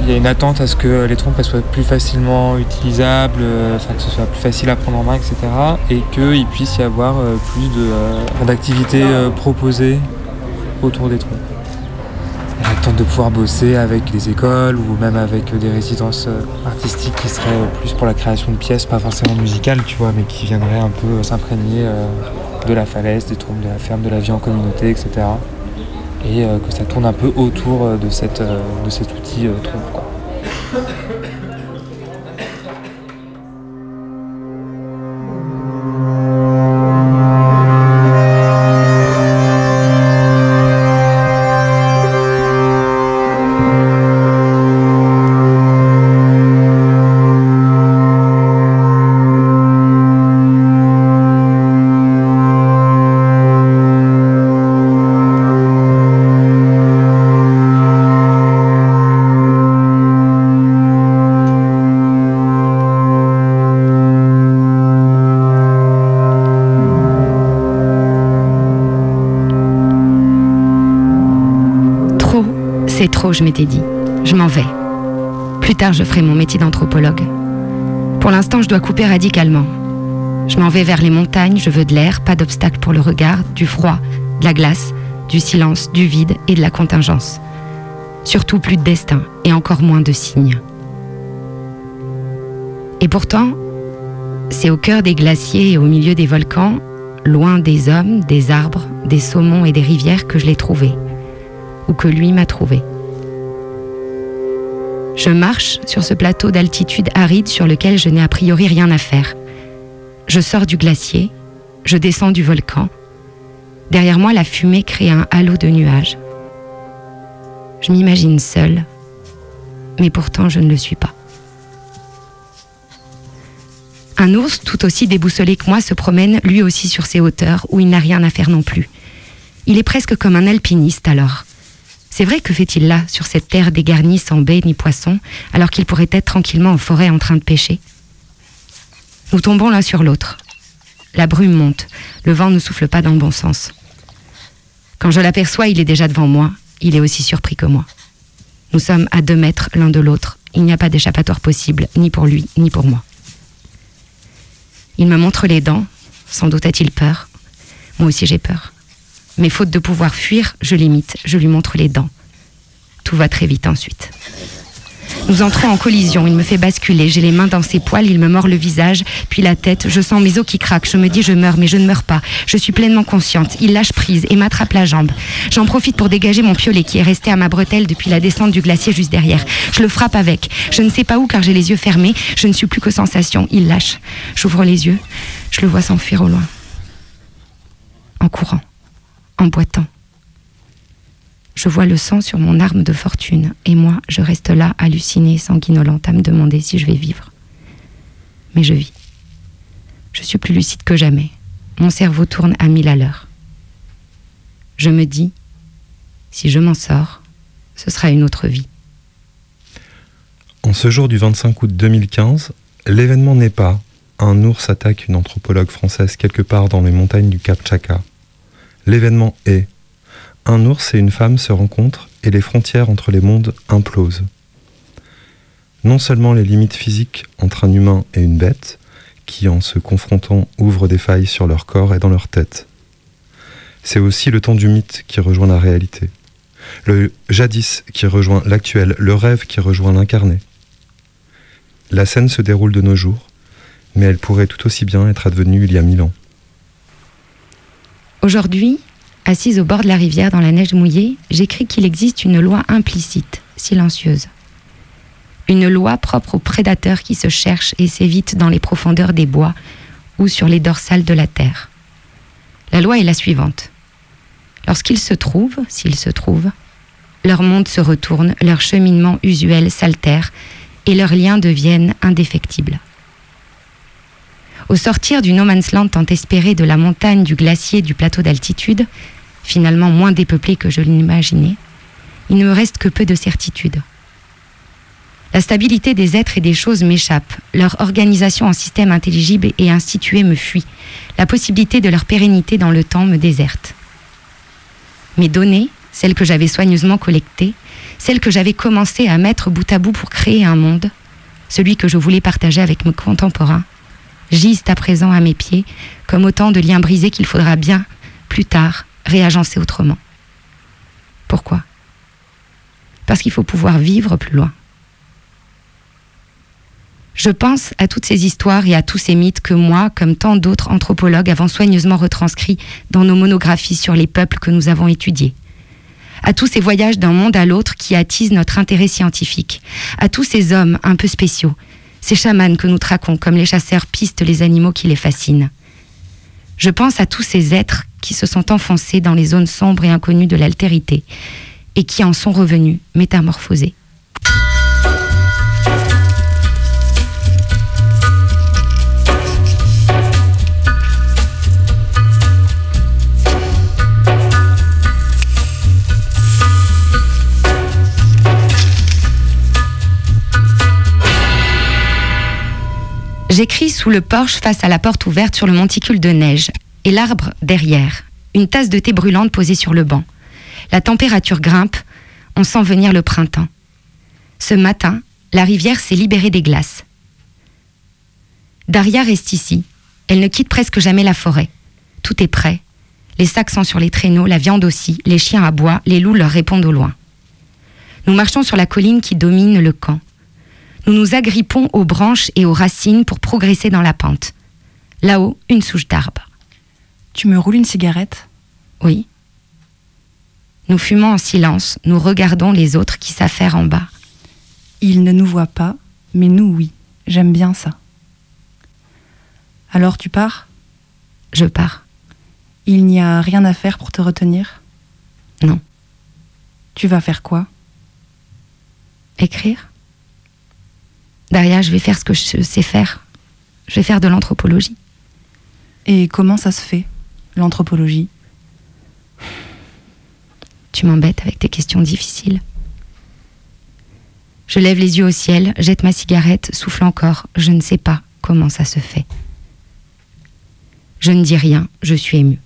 Il y a une attente à ce que les trompes elles soient plus facilement utilisables, euh, enfin, que ce soit plus facile à prendre en main, etc. Et qu'il puisse y avoir euh, plus d'activités proposées autour des trompes. De pouvoir bosser avec des écoles ou même avec euh, des résidences euh, artistiques qui seraient plus pour la création de pièces, pas forcément musicales, tu vois, mais qui viendraient un peu euh, s'imprégner de la falaise, des trompes de la ferme, de la vie en communauté, etc et que ça tourne un peu autour de, cet outil. Quoi. Je m'étais dit. Je m'en vais. Plus tard, je ferai mon métier d'anthropologue. Pour l'instant, je dois couper radicalement. Je m'en vais vers les montagnes, je veux de l'air, pas d'obstacle pour le regard, du froid, de la glace, du silence, du vide et de la contingence. Surtout plus de destin et encore moins de signes. Et pourtant, c'est au cœur des glaciers et au milieu des volcans, loin des hommes, des arbres, des saumons et des rivières que je l'ai trouvé, ou que lui m'a trouvé. Je marche sur ce plateau d'altitude aride sur lequel je n'ai a priori rien à faire. Je sors du glacier, je descends du volcan. Derrière moi, la fumée crée un halo de nuages. Je m'imagine seule, mais pourtant je ne le suis pas. Un ours, tout aussi déboussolé que moi, se promène lui aussi sur ces hauteurs où il n'a rien à faire non plus. Il est presque comme un alpiniste alors. C'est vrai que fait-il là, sur cette terre dégarnie sans baies ni poissons, alors qu'il pourrait être tranquillement en forêt en train de pêcher? Nous tombons l'un sur l'autre. La brume monte, le vent ne souffle pas dans le bon sens. Quand je l'aperçois, il est déjà devant moi, il est aussi surpris que moi. Nous sommes à deux mètres l'un de l'autre, il n'y a pas d'échappatoire possible, ni pour lui, ni pour moi. Il me montre les dents, sans doute a-t-il peur. Moi aussi j'ai peur. Mais faute de pouvoir fuir, je l'imite, je lui montre les dents. Tout va très vite ensuite. Nous entrons en collision, il me fait basculer, j'ai les mains dans ses poils, il me mord le visage, puis la tête, je sens mes os qui craquent, je me dis je meurs, mais je ne meurs pas, je suis pleinement consciente, il lâche prise et m'attrape la jambe. J'en profite pour dégager mon piolet qui est resté à ma bretelle depuis la descente du glacier juste derrière. Je le frappe avec, je ne sais pas où car j'ai les yeux fermés, je ne suis plus que sensation, il lâche. J'ouvre les yeux, je le vois s'enfuir au loin. En courant, en boitant. Je vois le sang sur mon arme de fortune, et moi, je reste là, hallucinée, sanguinolente, à me demander si je vais vivre. Mais je vis. Je suis plus lucide que jamais. Mon cerveau tourne à mille à l'heure. Je me dis, si je m'en sors, ce sera une autre vie. En ce jour du 25 août 2015, l'événement n'est pas un ours attaque une anthropologue française quelque part dans les montagnes du Cap Chaka. L'événement est un ours et une femme se rencontrent et les frontières entre les mondes implosent. Non seulement les limites physiques entre un humain et une bête, qui en se confrontant ouvrent des failles sur leur corps et dans leur tête. C'est aussi le temps du mythe qui rejoint la réalité. Le jadis qui rejoint l'actuel, le rêve qui rejoint l'incarné. La scène se déroule de nos jours, mais elle pourrait tout aussi bien être advenue il y a mille ans. Aujourd'hui, assise au bord de la rivière dans la neige mouillée, j'écris qu'il existe une loi implicite, silencieuse. Une loi propre aux prédateurs qui se cherchent et s'évitent dans les profondeurs des bois ou sur les dorsales de la terre. La loi est la suivante. Lorsqu'ils se trouvent, s'ils se trouvent, leur monde se retourne, leur cheminement usuel s'altère et leurs liens deviennent indéfectibles. Au sortir du no man's land tant espéré de la montagne, du glacier, du plateau d'altitude, finalement moins dépeuplé que je l'imaginais, il ne me reste que peu de certitude. La stabilité des êtres et des choses m'échappe, leur organisation en système intelligible et institué me fuit, la possibilité de leur pérennité dans le temps me déserte. Mes données, celles que j'avais soigneusement collectées, celles que j'avais commencé à mettre bout à bout pour créer un monde, celui que je voulais partager avec mes contemporains, gisent à présent à mes pieds comme autant de liens brisés qu'il faudra bien, plus tard, réagencer autrement. Pourquoi? Parce qu'il faut pouvoir vivre plus loin. Je pense à toutes ces histoires et à tous ces mythes que moi, comme tant d'autres anthropologues, avons soigneusement retranscrits dans nos monographies sur les peuples que nous avons étudiés. À tous ces voyages d'un monde à l'autre qui attisent notre intérêt scientifique. À tous ces hommes un peu spéciaux, ces chamans que nous traquons comme les chasseurs pistent les animaux qui les fascinent. Je pense à tous ces êtres qui se sont enfoncés dans les zones sombres et inconnues de l'altérité et qui en sont revenus métamorphosés. J'écris sous le porche face à la porte ouverte sur le monticule de neige et l'arbre derrière, une tasse de thé brûlante posée sur le banc. La température grimpe, on sent venir le printemps. Ce matin, la rivière s'est libérée des glaces. Daria reste ici. Elle ne quitte presque jamais la forêt. Tout est prêt. Les sacs sont sur les traîneaux, la viande aussi, les chiens aboient, les loups leur répondent au loin. Nous marchons sur la colline qui domine le camp. Nous nous agrippons aux branches et aux racines pour progresser dans la pente. Là-haut, une souche d'arbre. Tu me roules une cigarette? Oui. Nous fumons en silence, nous regardons les autres qui s'affairent en bas. Ils ne nous voient pas, mais nous oui. J'aime bien ça. Alors tu pars? Je pars. Il n'y a rien à faire pour te retenir? Non. Tu vas faire quoi? Écrire Derrière, je vais faire ce que je sais faire. Je vais faire de l'anthropologie. Et comment ça se fait, l'anthropologie? Tu m'embêtes avec tes questions difficiles. Je lève les yeux au ciel, jette ma cigarette, souffle encore. Je ne sais pas comment ça se fait. Je ne dis rien, je suis émue.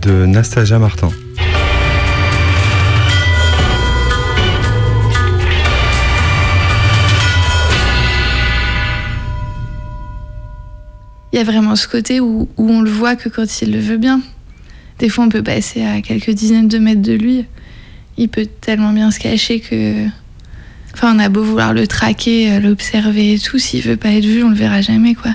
De Nastasia Martin. Il y a vraiment ce côté où, on le voit que quand il le veut bien. Des fois, on peut passer à quelques dizaines de mètres de lui. Il peut tellement bien se cacher que. Enfin, on a beau vouloir le traquer, euh, l'observer et tout, s'il veut pas être vu, on le verra jamais, quoi.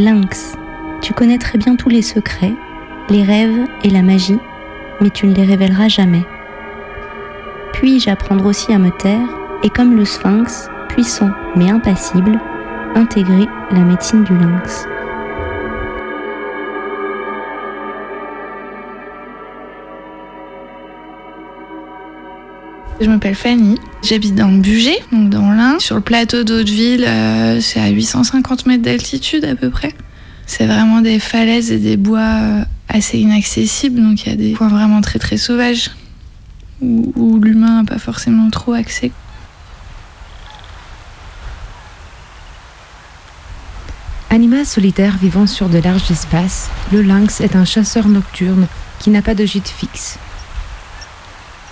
Lynx, tu connais très bien tous les secrets, les rêves et la magie, mais tu ne les révéleras jamais. Puis-je apprendre aussi à me taire et comme le sphinx, puissant mais impassible, intégrer la médecine du lynx? Je m'appelle Fanny, j'habite dans le Bugey, donc dans l'Ain, sur le plateau d'Hauteville, euh, c'est à 850 mètres d'altitude à peu près. C'est vraiment des falaises et des bois euh, assez inaccessibles, donc il y a des coins vraiment très très sauvages, où, où l'humain n'a pas forcément trop accès. Animal solitaire vivant sur de larges espaces, le lynx est un chasseur nocturne qui n'a pas de gîte fixe.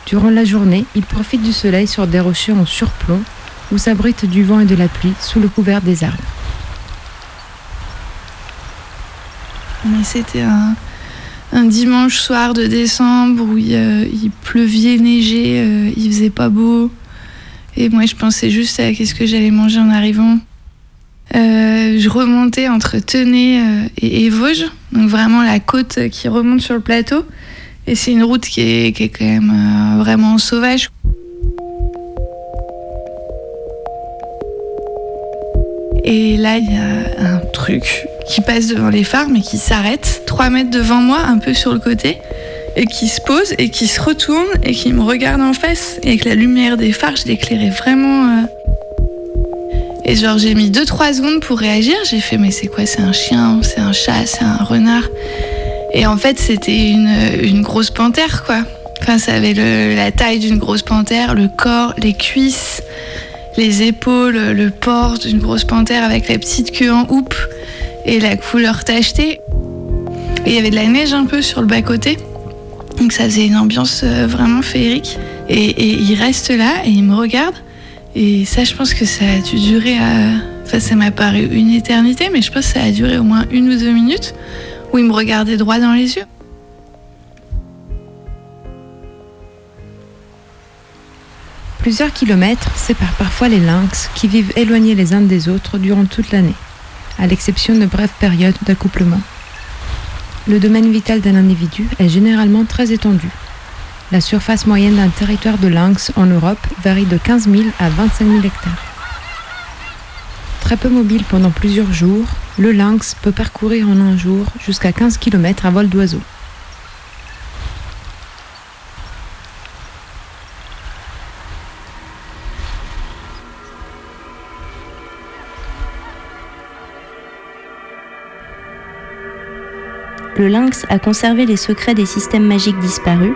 Durant la journée, il profite du soleil sur des rochers en surplomb ou s'abrite du vent et de la pluie sous le couvert des arbres. Mais c'était un, dimanche soir de décembre où il, euh, il pleuvait, neigeait, euh, il faisait pas beau. Et moi, je pensais juste à qu'est-ce que j'allais manger en arrivant. Euh, je remontais entre Tenay euh, et, et Vosges, donc vraiment la côte qui remonte sur le plateau. Et c'est une route qui est, qui est quand même euh, vraiment sauvage. Et là, il y a un truc qui passe devant les phares, mais qui s'arrête 3 mètres devant moi, un peu sur le côté, et qui se pose, et qui se retourne, et qui me regarde en face. Et avec la lumière des phares, je l'éclairais vraiment. euh. Et genre, j'ai mis 2-3 secondes pour réagir. J'ai fait, mais c'est quoi? C'est un chien C'est un chat C'est un renard Et en fait, c'était une, grosse panthère, quoi. Enfin, ça avait la taille d'une grosse panthère, le corps, les cuisses, les épaules, le port d'une grosse panthère avec la petite queue en houppe et la couleur tachetée. Et il y avait de la neige un peu sur le bas-côté. Donc ça faisait une ambiance euh, vraiment féerique. Et, et il reste là et il me regarde. Et ça, je pense que ça a dû durer. à- Enfin, ça m'a paru une éternité, mais je pense que ça a duré au moins une ou deux minutes où il me regardait droit dans les yeux. Plusieurs kilomètres séparent parfois les lynx qui vivent éloignés les uns des autres durant toute l'année, à l'exception de brèves périodes d'accouplement. Le domaine vital d'un individu est généralement très étendu. La surface moyenne d'un territoire de lynx en Europe varie de 15 000 à 25 000 hectares. Très peu mobile pendant plusieurs jours, le lynx peut parcourir en un jour jusqu'à 15 km à vol d'oiseau. Le lynx a conservé les secrets des systèmes magiques disparus,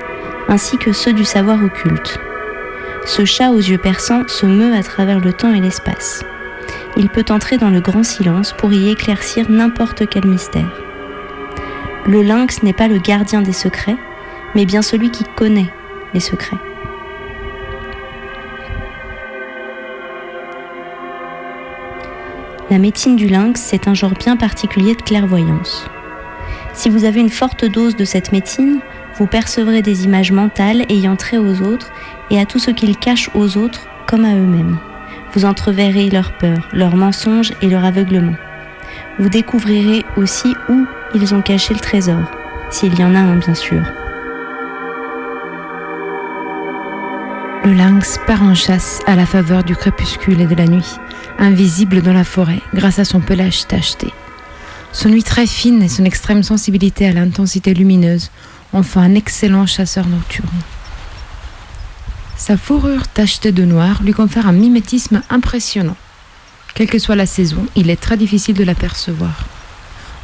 ainsi que ceux du savoir occulte. Ce chat aux yeux perçants se meut à travers le temps et l'espace. Il peut entrer dans le grand silence pour y éclaircir n'importe quel mystère. Le lynx n'est pas le gardien des secrets, mais bien celui qui connaît les secrets. La médecine du lynx, c'est un genre bien particulier de clairvoyance. Si vous avez une forte dose de cette médecine, vous percevrez des images mentales ayant trait aux autres et à tout ce qu'ils cachent aux autres comme à eux-mêmes. Vous entreverrez leurs peurs, leurs mensonges et leur aveuglement. Vous découvrirez aussi où ils ont caché le trésor, s'il y en a un bien sûr. Le lynx part en chasse à la faveur du crépuscule et de la nuit, invisible dans la forêt grâce à son pelage tacheté. Son nuit très fine et son extrême sensibilité à l'intensité lumineuse en font un excellent chasseur nocturne. Sa fourrure tachetée de noir lui confère un mimétisme impressionnant. Quelle que soit la saison, il est très difficile de l'apercevoir.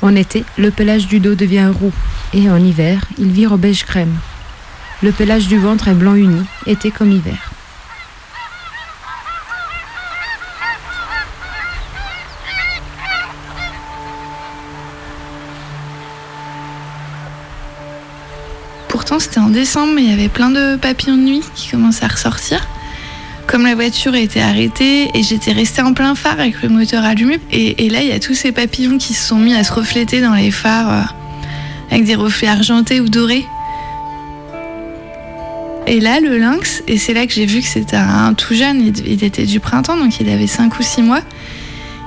En été, le pelage du dos devient roux et en hiver, il vire au beige crème. Le pelage du ventre est blanc uni, été comme hiver. C'était en décembre, mais il y avait plein de papillons de nuit qui commençaient à ressortir. Comme la voiture était arrêtée et j'étais restée en plein phare avec le moteur allumé, et, là, il y a tous ces papillons qui se sont mis à se refléter dans les phares euh, avec des reflets argentés ou dorés. Et là, le lynx, et c'est là que j'ai vu que c'était un tout jeune, il, il était du printemps, donc il avait 5 ou 6 mois,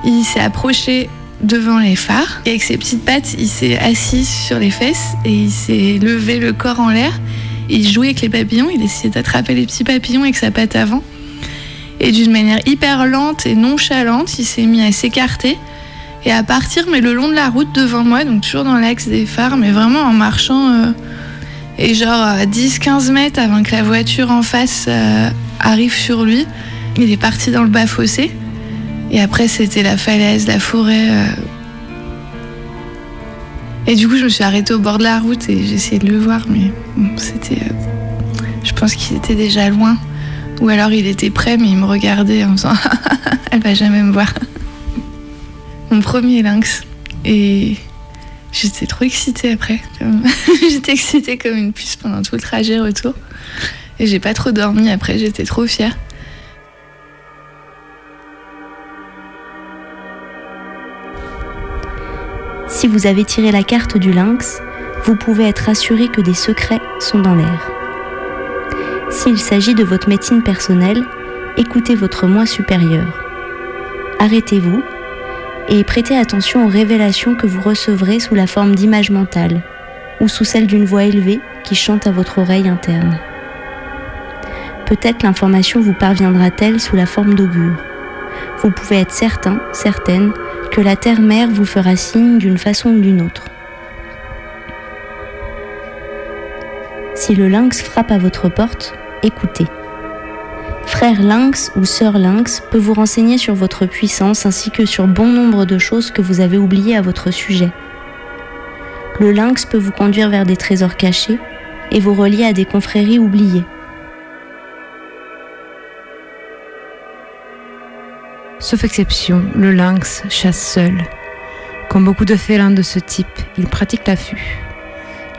il s'est approché devant les phares et avec ses petites pattes, il s'est assis sur les fesses et il s'est levé le corps en l'air. Il jouait avec les papillons, il essayait d'attraper les petits papillons avec sa patte avant. Et d'une manière hyper lente et nonchalante, il s'est mis à s'écarter et à partir, mais le long de la route devant moi, donc toujours dans l'axe des phares, mais vraiment en marchant. euh, et genre à 10-15 mètres avant que la voiture en face euh, arrive sur lui, il est parti dans le bas-fossé. Et après, c'était la falaise, la forêt. euh. Et du coup, je me suis arrêtée au bord de la route et j'ai essayé de le voir, mais bon, c'était. euh, Je pense qu'il était déjà loin. Ou alors il était prêt, mais il me regardait en faisant Elle va jamais me voir. Mon premier lynx. Et j'étais trop excitée après. j'étais excitée comme une puce pendant tout le trajet retour. Et j'ai pas trop dormi après, j'étais trop fière. Si vous avez tiré la carte du lynx, vous pouvez être assuré que des secrets sont dans l'air. S'il s'agit de votre médecine personnelle, écoutez votre moi supérieur. Arrêtez-vous et prêtez attention aux révélations que vous recevrez sous la forme d'images mentales ou sous celle d'une voix élevée qui chante à votre oreille interne. Peut-être l'information vous parviendra-t-elle sous la forme d'augure. Vous pouvez être certain, certaine, que la terre-mère vous fera signe d'une façon ou d'une autre. Si le lynx frappe à votre porte, écoutez. Frère lynx ou sœur lynx peut vous renseigner sur votre puissance ainsi que sur bon nombre de choses que vous avez oubliées à votre sujet. Le lynx peut vous conduire vers des trésors cachés et vous relier à des confréries oubliées. Sauf exception, le lynx chasse seul. Comme beaucoup de félins de ce type, il pratique l'affût.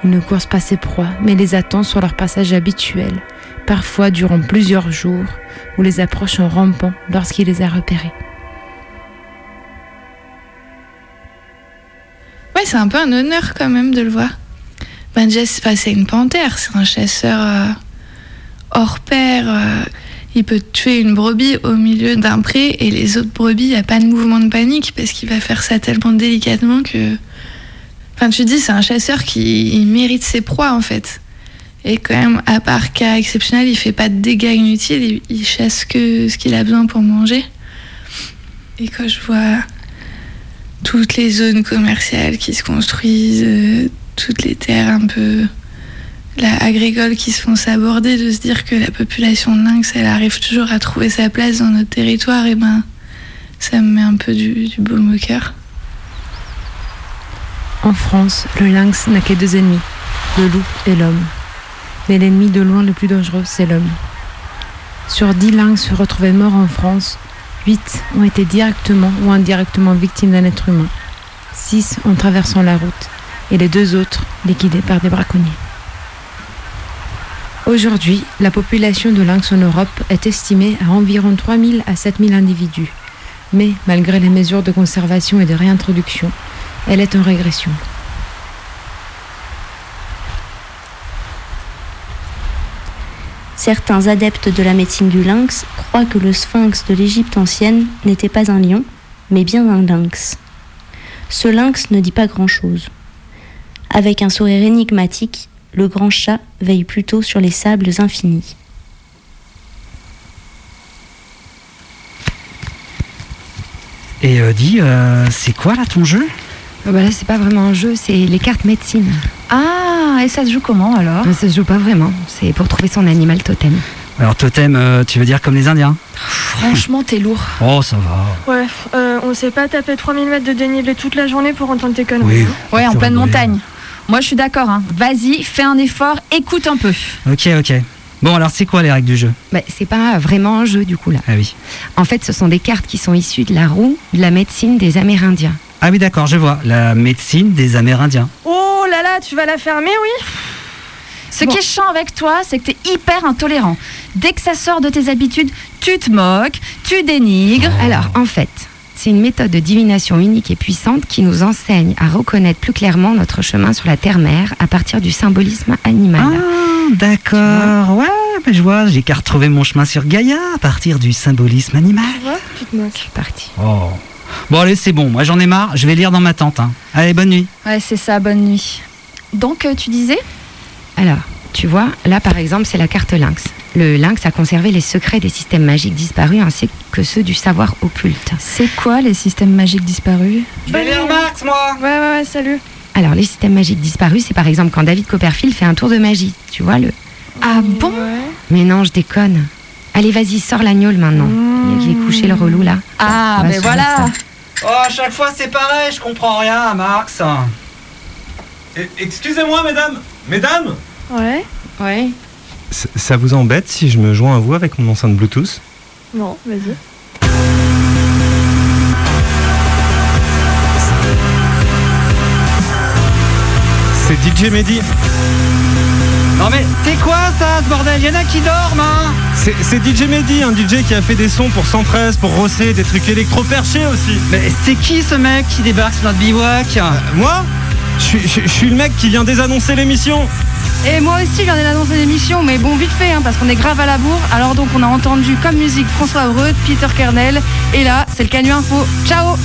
Il ne course pas ses proies, mais les attend sur leur passage habituel, parfois durant plusieurs jours, ou les approche en rampant lorsqu'il les a repérés. Ouais, c'est un peu un honneur quand même de le voir. Ben c'est une panthère, c'est un chasseur euh, hors pair. euh, il peut tuer une brebis au milieu d'un pré et les autres brebis, il n'y a pas de mouvement de panique parce qu'il va faire ça tellement délicatement que. Enfin, tu dis, c'est un chasseur qui mérite ses proies en fait. Et quand même, à part cas exceptionnel, il fait pas de dégâts inutiles, il, il chasse que ce qu'il a besoin pour manger. Et quand je vois toutes les zones commerciales qui se construisent, euh, toutes les terres un peu là, agricoles qui se font s'aborder, de se dire que la population de lynx, elle arrive toujours à trouver sa place dans notre territoire, et ben ça me met un peu du, du au cœur. En France, le lynx n'a que deux ennemis, le loup et l'homme. Mais l'ennemi de loin le plus dangereux, c'est l'homme. Sur 10 lynx retrouvés morts en France, 8 ont été directement ou indirectement victimes d'un être humain, 6 en traversant la route et les deux autres liquidés par des braconniers. Aujourd'hui, la population de lynx en Europe est estimée à environ 3000 à 7000 individus. Mais malgré les mesures de conservation et de réintroduction, elle est en régression. Certains adeptes de la médecine du lynx croient que le sphinx de l'Égypte ancienne n'était pas un lion, mais bien un lynx. Ce lynx ne dit pas grand-chose. Avec un sourire énigmatique, le grand chat veille plutôt sur les sables infinis. Et euh, dis, euh, c'est quoi là ton jeu? Ah bah là, c'est pas vraiment un jeu, c'est les cartes médecine. Ah, et ça se joue comment alors? Ça se joue pas vraiment, c'est pour trouver son animal totem. Alors totem, euh, tu veux dire comme les Indiens? Franchement, t'es lourd. Oh, ça va. Ouais, euh, on s'est pas tapé 3000 mètres de dénivelé toute la journée pour entendre tes conneries. Oui. Ouais, en pleine montagne. Moi, je suis d'accord. Hein. Vas-y, fais un effort, écoute un peu. Ok, ok. Bon, alors c'est quoi les règles du jeu? Bah, c'est pas vraiment un jeu du coup là. Ah oui. En fait, ce sont des cartes qui sont issues de la roue de la médecine des Amérindiens. Ah oui, d'accord, je vois. La médecine des Amérindiens. Oh là là, tu vas la fermer, oui? Ce qui est chiant avec toi, c'est que t'es hyper intolérant. Dès que ça sort de tes habitudes, tu te moques, tu dénigres. Alors, en fait, c'est une méthode de divination unique et puissante qui nous enseigne à reconnaître plus clairement notre chemin sur la terre-mère à partir du symbolisme animal. Ah, d'accord. Ouais, mais je vois, j'ai qu'à retrouver mon chemin sur Gaïa à partir du symbolisme animal. Tu te moques. Parti. Oh. Bon, allez, c'est bon. Moi, j'en ai marre. Je vais lire dans ma tente. hein. Allez, bonne nuit. Ouais, c'est ça, bonne nuit. Donc, euh, tu disais? Alors, tu vois, là par exemple, c'est la carte lynx. Le lynx a conservé les secrets des systèmes magiques disparus ainsi que ceux du savoir occulte. C'est quoi les systèmes magiques disparus? Je vais lire Max, moi Ouais, ouais, ouais, salut. Alors, les systèmes magiques disparus, c'est par exemple quand David Copperfield fait un tour de magie. Tu vois le. Ah bon? Mais non, je déconne. Allez, vas-y, sors l'agneau maintenant. Il est couché le relou là. Ah, va ben voilà ça. Oh, à chaque fois, c'est pareil. Je comprends rien, Max. Eh, Excusez-moi, mesdames Mesdames? Ouais Ouais. Ça vous embête si je me joins à vous avec mon enceinte Bluetooth Non, vas-y. C'est DJ Mehdi. Non, mais c'est quoi ça, ce bordel? Y'en a qui dorment, hein? C'est DJ Mehdi, un DJ qui a fait des sons pour 113, pour Rosset, des trucs électro-perchés aussi. Mais c'est qui ce mec qui débarque sur notre bivouac? Moi? Je suis, je- je suis le mec qui vient désannoncer l'émission. Et moi aussi, j'en ai annoncé l'émission, mais bon, vite fait, hein, parce qu'on est grave à la bourre. Alors donc, on a entendu comme musique François Heureux, Peter Kernel, et là, c'est le Canu Info. Ciao